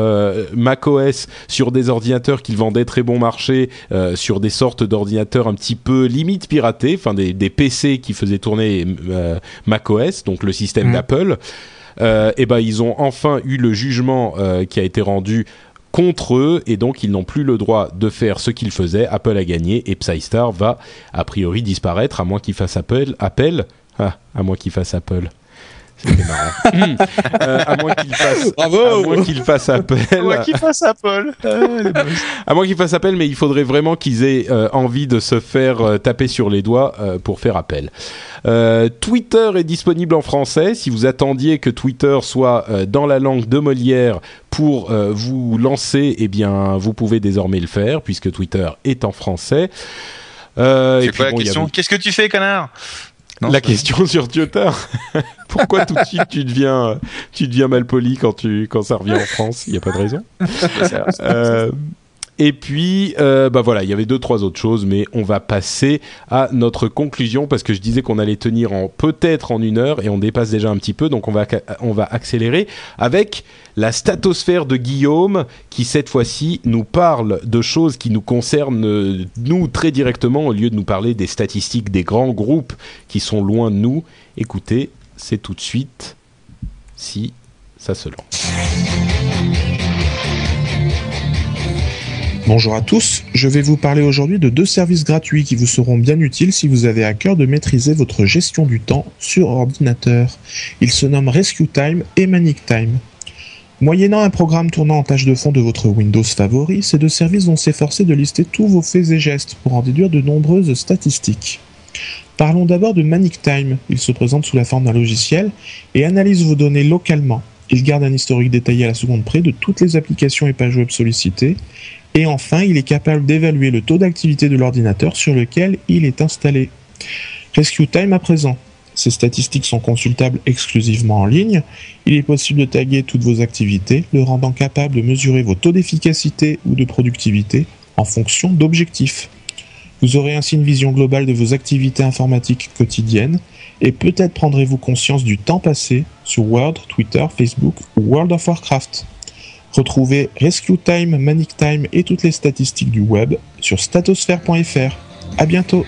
macOS sur des ordinateurs qu'ils vendaient très bon marché, sur des sortes d'ordinateurs un petit peu limite piratés, enfin des, des PC qui faisaient tourner macOS, donc le système Mhm. d'Apple. Euh, et ben ils ont enfin eu le jugement euh, qui a été rendu contre eux et donc ils n'ont plus le droit de faire ce qu'ils faisaient. Apple a gagné et PsyStar va a priori disparaître à moins qu'il fasse appel. appel ah, à moins fasse Apple. C'était marrant. Euh, à moins qu'il fasse, Bravo à moins qu'il fasse appel. qui fasse à Paul. À moins qu'ils fassent appel, mais il faudrait vraiment qu'ils aient euh, envie de se faire euh, taper sur les doigts euh, pour faire appel. Euh, Twitter est disponible en français. Si vous attendiez que Twitter soit euh, dans la langue de Molière pour euh, vous lancer, eh bien, vous pouvez désormais le faire puisque Twitter est en français. Euh, C'est quoi la bon, question? Qu'est-ce que tu fais, connard? Non, la question sur Twitter. Pourquoi tout de suite tu deviens, tu deviens malpoli quand tu, quand ça revient en France? Il n'y a pas de raison. Euh, et puis, euh, bah voilà, il y avait deux, trois autres choses, mais on va passer à notre conclusion parce que je disais qu'on allait tenir en peut-être en une heure et on dépasse déjà un petit peu, donc on va, on va accélérer avec la statosphère de Guillaume qui cette fois-ci nous parle de choses qui nous concernent euh, nous très directement au lieu de nous parler des statistiques des grands groupes qui sont loin de nous. Écoutez, c'est tout de suite si ça se lance. Bonjour à tous, je vais vous parler aujourd'hui de deux services gratuits qui vous seront bien utiles si vous avez à cœur de maîtriser votre gestion du temps sur ordinateur. Ils se nomment Rescue Time et Manic Time. Moyennant un programme tournant en tâche de fond de votre Windows favori, ces deux services vont s'efforcer de lister tous vos faits et gestes pour en déduire de nombreuses statistiques. Parlons d'abord de Manic Time. Il se présente sous la forme d'un logiciel et analyse vos données localement. Il garde un historique détaillé à la seconde près de toutes les applications et pages web sollicitées et enfin, il est capable d'évaluer le taux d'activité de l'ordinateur sur lequel il est installé. Rescue Time à présent. Ces statistiques sont consultables exclusivement en ligne. Il est possible de taguer toutes vos activités, le rendant capable de mesurer vos taux d'efficacité ou de productivité en fonction d'objectifs. Vous aurez ainsi une vision globale de vos activités informatiques quotidiennes et peut-être prendrez-vous conscience du temps passé sur Word, Twitter, Facebook ou World of Warcraft. Retrouvez Rescue Time, Manic Time et toutes les statistiques du web sur statosphere.fr. À bientôt.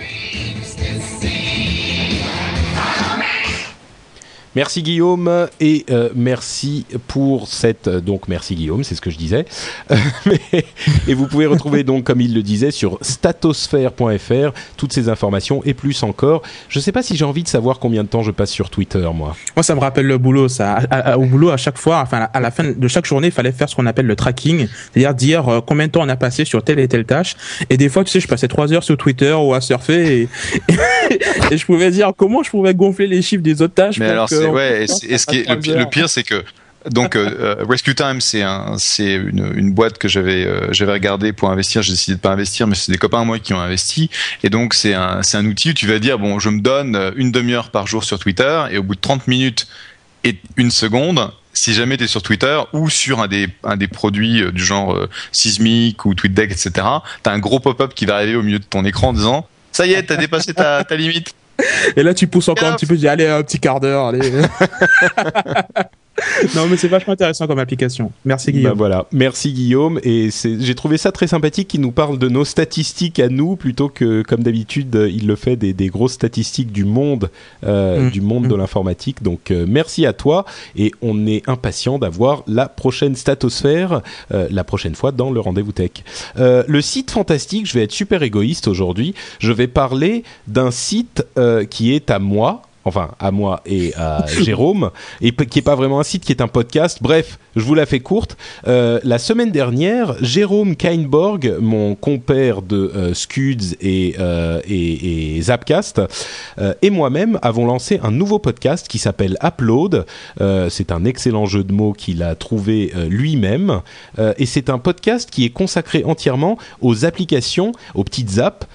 Merci Guillaume et euh, merci pour cette donc merci Guillaume c'est ce que je disais Mais- et vous pouvez retrouver donc comme il le disait sur statosphère.fr toutes ces informations et plus encore je sais pas si j'ai envie de savoir combien de temps je passe sur Twitter moi Moi, ça me rappelle le boulot, ça. À- à- au boulot, à chaque fois, enfin, à la fin de chaque journée, il fallait faire ce qu'on appelle le tracking, c'est-à-dire dire euh, combien de temps on a passé sur telle et telle tâche. Et des fois, tu sais, je passais trois heures sur Twitter ou à surfer et, et je pouvais dire comment je pouvais gonfler les chiffres des autres tâches. Mais pour alors, que c'est, on ouais, et ce qui est- le, le pire, c'est que donc euh, euh, Rescue Time, c'est un, c'est une, une boîte que j'avais, euh, j'avais regardé pour investir. J'ai décidé de pas investir, mais c'est des copains à moi qui ont investi. Et donc, c'est un, c'est un outil où tu vas dire bon, je me donne euh, une demi-heure par jour sur Twitter, et au bout de 30 minutes et une seconde, si jamais tu es sur Twitter ou sur un des, un des produits du genre euh, Sismic ou TweetDeck, etc., tu as un gros pop-up qui va arriver au milieu de ton écran en disant ça y est, t'as dépassé ta, ta limite. Et là, tu pousses encore un petit peu, tu dis allez, un petit quart d'heure, allez. non, mais c'est vachement intéressant comme application. Merci Bah Guillaume. voilà merci Guillaume et j'ai trouvé ça très sympathique qu'il nous parle de nos statistiques à nous plutôt que comme d'habitude il le fait des, des grosses statistiques du monde euh, Mm. du monde de Mm. l'informatique donc euh, merci à toi et on est impatient d'avoir la prochaine statosphère euh, la prochaine fois dans le rendez-vous tech le site fantastique je vais être super égoïste aujourd'hui je vais parler d'un site qui est à moi enfin à moi et à Jérôme, et qui est pas vraiment un site, qui est un podcast. Bref, je vous la fais courte. Euh, la semaine dernière, Jérôme Kainborg, mon compère de euh, Scuds et, euh, et, et Zapcast, et moi-même avons lancé un nouveau podcast qui s'appelle Upload. C'est un excellent jeu de mots qu'il a trouvé lui-même, et c'est un podcast qui est consacré entièrement aux applications, aux petites apps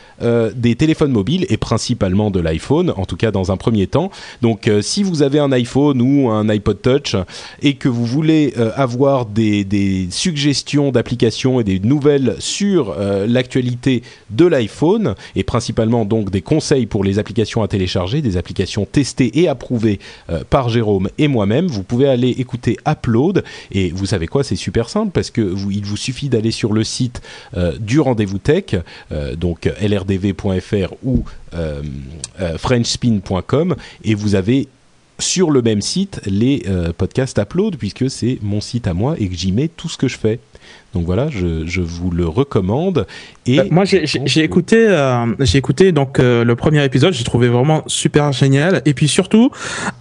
des téléphones mobiles et principalement de l'iPhone, en tout cas dans un premier temps. Donc euh, si vous avez un iPhone ou un iPod Touch et que vous voulez euh, avoir des, suggestions d'applications et des nouvelles sur euh, l'actualité de l'iPhone et principalement donc des conseils pour les applications à télécharger, des applications testées et approuvées par Jérôme et moi-même, vous pouvez aller écouter Upload. Et vous savez quoi, c'est super simple parce que vous, il vous suffit d'aller sur le site du rendez-vous tech, donc lrdv.fr ou frenchspin.com et vous avez sur le même site les euh, podcasts Upload puisque c'est mon site à moi et que j'y mets tout ce que je fais. Donc voilà, je, je vous le recommande. Et Euh, moi, j'ai écouté, euh, j'ai écouté donc euh, le premier épisode. J'ai trouvé vraiment super génial. Et puis surtout,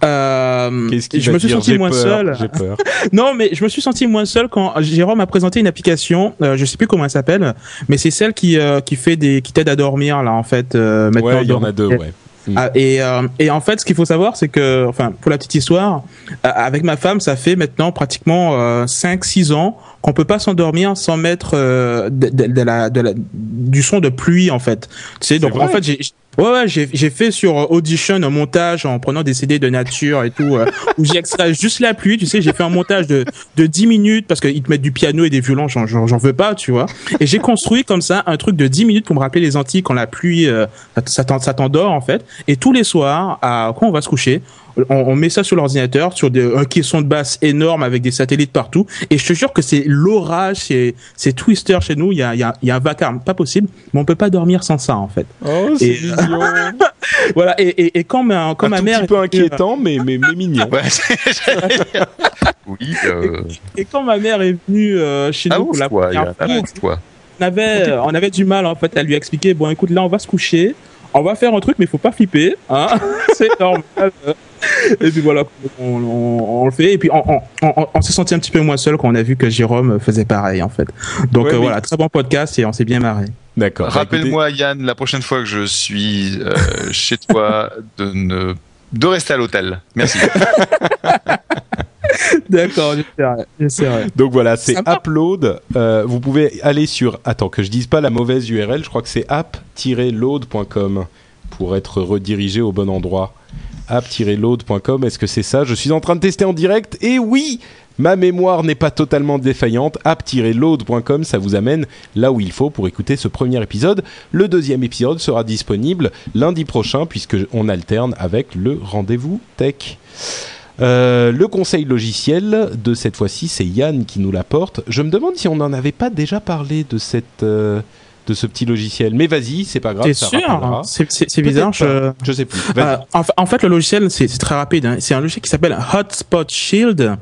je me suis senti moins peur, seul. Peur. Non, mais je me suis senti moins seul quand Jérôme a présenté une application. Je sais plus comment elle s'appelle, mais c'est celle qui qui fait des qui t'aide à dormir là en fait. Maintenant, Ouais, il y en a deux, ouais. Mm. Ah, et, euh, et en fait, ce qu'il faut savoir, c'est que, enfin, pour la petite histoire, euh, avec ma femme, ça fait maintenant pratiquement euh, 5-6 ans qu'on peut pas s'endormir sans mettre euh, de, de- de la, de la- du son de pluie, en fait. Tu sais, donc vrai en fait, j'ai Ouais, ouais, j'ai fait sur Audition un montage en prenant des CD de nature et tout, euh, où j'ai extrait juste la pluie, tu sais, j'ai fait un montage de, de 10 minutes parce qu'ils te mettent du piano et des violons, j'en- veux pas, tu vois. Et j'ai construit comme ça un truc de 10 minutes pour me rappeler les Antilles quand la pluie, euh, ça t'endort en fait. Et tous les soirs, à, quand on va se coucher, on, on met ça sur l'ordinateur, sur des, un caisson de basse énorme avec des satellites partout. Et je te jure que c'est l'orage, c'est c'est Twister chez nous, il y a, il y, a, il y a un vacarme, pas possible, mais on peut pas dormir sans ça en fait. Oh, c'est Et-. Voilà, et, et, et quand ma, quand un ma tout mère petit peu est- inquiétant, mais, mais, mais mignon. Ouais, oui. Euh... Et quand ma mère est venue euh, chez nous pour la première fois, on avait, on avait du mal en fait à lui expliquer. Bon, écoute, là, on va se coucher, on va faire un truc, mais faut pas flipper, hein. c'est normal. Et puis voilà, on, on- on le fait. Et puis on, on, on- on s'est senti un petit peu moins seul quand on a vu que Jérôme faisait pareil en fait. Donc Ouais, euh, voilà, très bon podcast et on s'est bien marré. D'accord. Bah, Rappelle-moi, Yann, la prochaine fois que je suis euh, chez toi, de ne de rester à l'hôtel. Merci. D'accord, j'essaierai. Donc voilà, c'est. Upload. Euh, vous pouvez aller sur. Attends, que je dise pas la mauvaise URL, je crois que c'est app-load.com pour être redirigé au bon endroit. app-load.com, est-ce que c'est ça? Je suis en train de tester en direct et oui Ma mémoire n'est pas totalement défaillante. app-load.com, ça vous amène là où il faut pour écouter ce premier épisode. Le deuxième épisode sera disponible lundi prochain puisque on alterne avec le rendez-vous tech. Euh, le conseil logiciel de cette fois-ci, c'est Yann qui nous l'apporte. Je me demande si on n'en avait pas déjà parlé de cette euh, de ce petit logiciel. Mais vas-y, c'est pas grave. T'es sûr rappellera. C'est bizarre. Je... Je sais plus. Euh, en, fa- en fait, le logiciel, c'est très rapide. hein. C'est un logiciel qui s'appelle Hotspot Shield.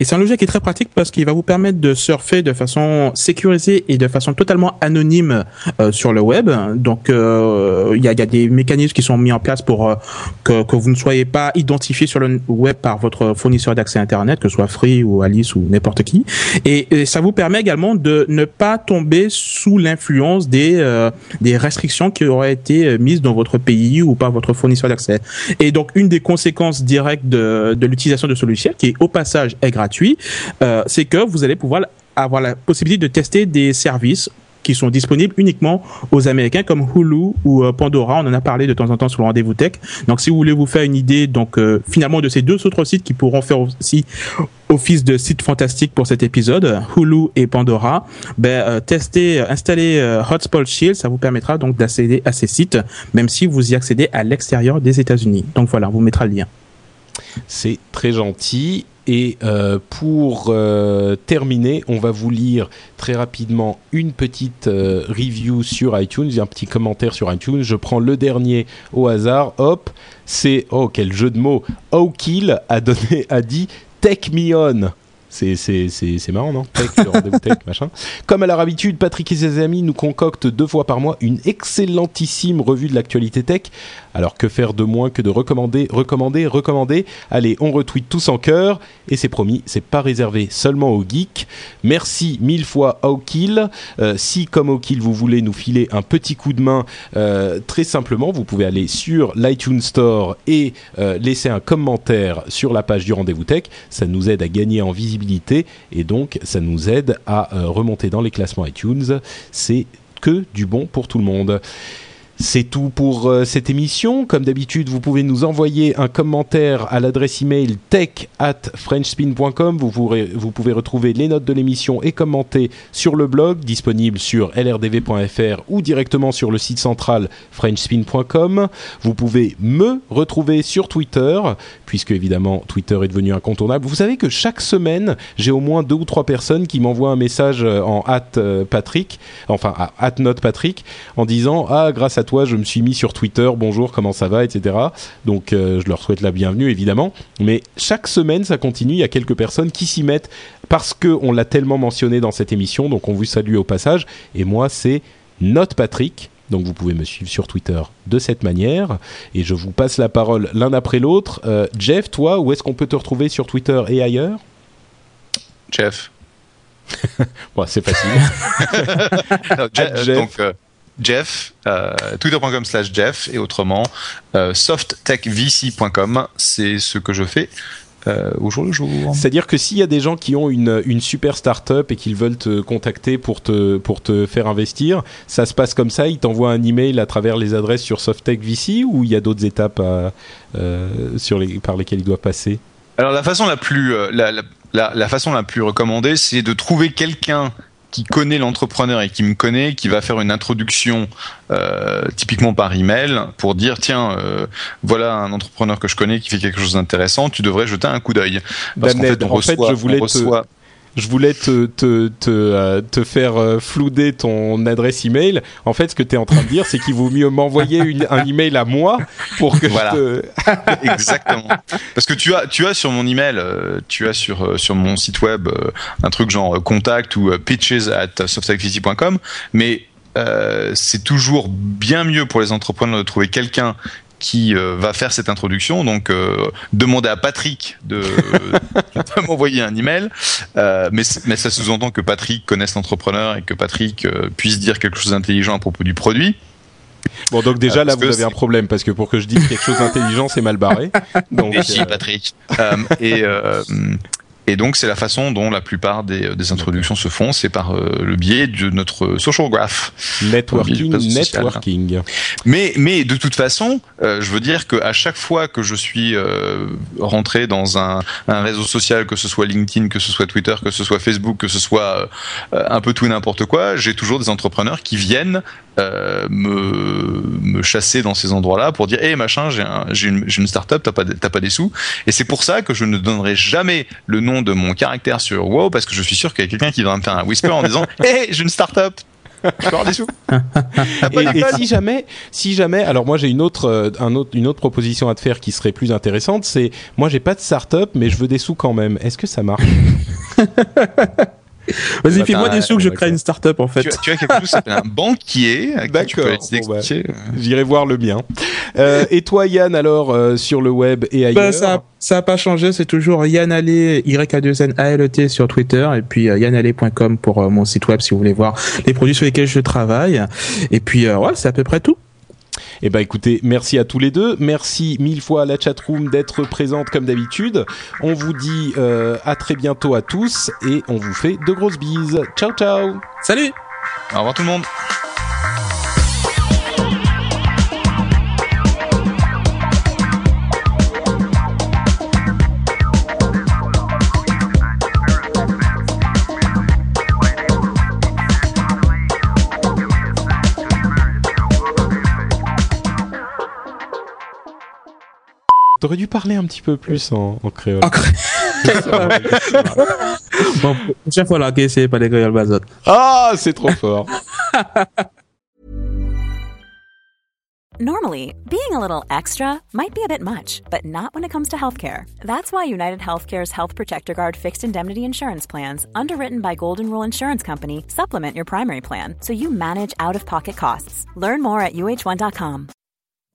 Et c'est un logiciel qui est très pratique parce qu'il va vous permettre de surfer de façon sécurisée et de façon totalement anonyme euh, sur le web. Donc, euh, il y, a, y a des mécanismes qui sont mis en place pour euh, que, que vous ne soyez pas identifié sur le web par votre fournisseur d'accès Internet, que ce soit Free ou Alice ou n'importe qui. Et, et ça vous permet également de ne pas tomber sous l'influence des, euh, des restrictions qui auraient été euh, mises dans votre pays ou par votre fournisseur d'accès. Et donc, une des conséquences directes de, de l'utilisation de ce logiciel, qui au passage est gratuit, euh, c'est que vous allez pouvoir avoir la possibilité de tester des services qui sont disponibles uniquement aux Américains comme Hulu ou euh, Pandora. On en a parlé de temps en temps sur le rendez-vous tech. Donc, si vous voulez vous faire une idée, donc euh, finalement de ces deux autres sites qui pourront faire aussi office de site fantastique pour cet épisode, Hulu et Pandora, ben, euh, testez, installez Hotspot Shield, ça vous permettra donc d'accéder à ces sites, même si vous y accédez à l'extérieur des États-Unis. Donc voilà, on vous mettra le lien. C'est très gentil. Et euh, pour euh, terminer, on va vous lire très rapidement une petite euh, review sur iTunes, un petit commentaire sur iTunes. Je prends le dernier au hasard. Hop, c'est oh quel jeu de mots. O'Kill a donné a dit Take me on. C'est, c'est, c'est, c'est marrant, non? Tech, rendez-vous tech, machin. Comme à leur habitude, Patrick et ses amis nous concoctent deux fois par mois une excellentissime revue de l'actualité tech. Alors que faire de moins que de recommander, recommander, recommander? Allez, on retweet tous en cœur. Et c'est promis, c'est pas réservé seulement aux geeks. Merci mille fois à O'Kill. Euh, si, comme O'Kill, vous voulez nous filer un petit coup de main, euh, très simplement, vous pouvez aller sur l'iTunes Store et euh, laisser un commentaire sur la page du Rendez-vous Tech. Ça nous aide à gagner en visibilité et donc ça nous aide à remonter dans les classements iTunes. C'est que du bon pour tout le monde. C'est tout pour euh, cette émission. Comme d'habitude, vous pouvez nous envoyer un commentaire à l'adresse email tech at frenchspin.com. Vous, pouvez retrouver les notes de l'émission et commenter sur le blog disponible sur lrdv.fr ou directement sur le site central frenchspin.com. Vous pouvez me retrouver sur Twitter, puisque évidemment Twitter est devenu incontournable. Vous savez que chaque semaine, j'ai au moins deux ou trois personnes qui m'envoient un message euh, en at euh, Patrick, enfin à at Patrick, en disant ah grâce à toi je me suis mis sur Twitter, bonjour comment ça va, etc. Donc euh, je leur souhaite la bienvenue évidemment. Mais chaque semaine ça continue, il y a quelques personnes qui s'y mettent parce que on l'a tellement mentionné dans cette émission, donc on vous salue au passage. Et moi c'est Note Patrick Donc vous pouvez me suivre sur Twitter de cette manière. Et je vous passe la parole l'un après l'autre. Euh, Jeff, toi, où est-ce qu'on peut te retrouver sur Twitter et ailleurs? Jeff. bon, c'est facile. Non, Je- euh, Donc, euh, Jeff, euh, twitter.com slash Jeff, et autrement, euh, softtechvc.com, c'est ce que je fais euh, au jour le jour. C'est-à-dire que s'il y a des gens qui ont une, une super start-up et qu'ils veulent te contacter pour te, pour te faire investir, ça se passe comme ça Ils t'envoient un email à travers les adresses sur Softtech VC ou il y a d'autres étapes à, euh, sur les, par lesquelles ils doivent passer? Alors la façon la plus euh, la, la, la, la façon la plus recommandée, c'est de trouver quelqu'un qui connaît l'entrepreneur et qui me connaît, qui va faire une introduction euh, typiquement par email pour dire tiens euh, voilà un entrepreneur que je connais qui fait quelque chose d'intéressant, tu devrais jeter un coup d'œil. Parce qu'en fait, on en fait, reçoit- je voulais on te- reçoit- je voulais te, te, te, euh, te faire euh, flouder ton adresse email. En fait, ce que tu es en train de dire, c'est qu'il vaut mieux m'envoyer un email à moi pour que Voilà. je te... Exactement. Parce que tu as, tu as sur mon email, euh, tu as sur, sur mon site web un truc genre contact ou pitches at softtechvc.com, mais euh, c'est toujours bien mieux pour les entrepreneurs de trouver quelqu'un qui euh, va faire cette introduction. Donc, euh, demander à Patrick de, de m'envoyer un email. Euh, mais, ça sous-entend que Patrick connaisse l'entrepreneur et que Patrick euh, puisse dire quelque chose d'intelligent à propos du produit. Bon, donc déjà, là, vous avez un problème, parce que pour que je dise quelque chose d'intelligent, c'est mal barré. Donc, euh, Patrick. Et, et donc, c'est la façon dont la plupart des, des introductions se font, c'est par euh, le biais de notre social graph. networking, social. networking. Mais, mais de toute façon, euh, je veux dire qu'à chaque fois que je suis euh, rentré dans un, un réseau social, que ce soit LinkedIn, que ce soit Twitter, que ce soit Facebook, que ce soit euh, un peu tout et n'importe quoi, j'ai toujours des entrepreneurs qui viennent euh, me, me chasser dans ces endroits-là pour dire, hé machin, j'ai un, j'ai une, startup, t'as pas, pas des sous. Et c'est pour ça que je ne donnerai jamais le nom de mon caractère sur WoW parce que je suis sûr qu'il y a quelqu'un qui va me faire un whisper en disant, hé, j'ai une startup. Et, et si jamais, si jamais, alors moi j'ai une autre, euh, un autre, une autre proposition à te faire qui serait plus intéressante, c'est moi j'ai pas de start-up mais je veux des sous quand même. Est-ce que ça marche? Vas-y, Bah, t'as- des sous que je crée une start-up en fait. tu, tu as quelque chose qui s'appelle un banquier à qui tu peux D'accord, bon, bah. J'irai voir le mien. Euh, et toi Yann alors euh, sur le web et ailleurs Bah, ça, ça a pas changé, c'est toujours Yann Allé, y a 2 n a l e t sur Twitter, et puis euh, yannallé.com pour euh, mon site web si vous voulez voir les produits sur lesquels je travaille. Et puis, euh, ouais, c'est à peu près tout. Eh ben écoutez, merci à tous les deux. Merci mille fois à la chatroom d'être présente comme d'habitude. On vous dit euh, à très bientôt à tous et on vous fait de grosses bises. Ciao ciao Salut Au revoir tout le monde. T'aurais dû parler un petit peu plus en, en créole. En cré- Bon, prochaine fois là, ok, c'est pas des créoles bazot. Ah, c'est trop fort. Normally, being a little extra might be a bit much, but not when it comes to healthcare. That's why United Healthcare's Health Protector Guard fixed indemnity insurance plans, underwritten by Golden Rule Insurance Company, supplement your primary plan so you manage out of pocket costs. Learn more at uh1.com.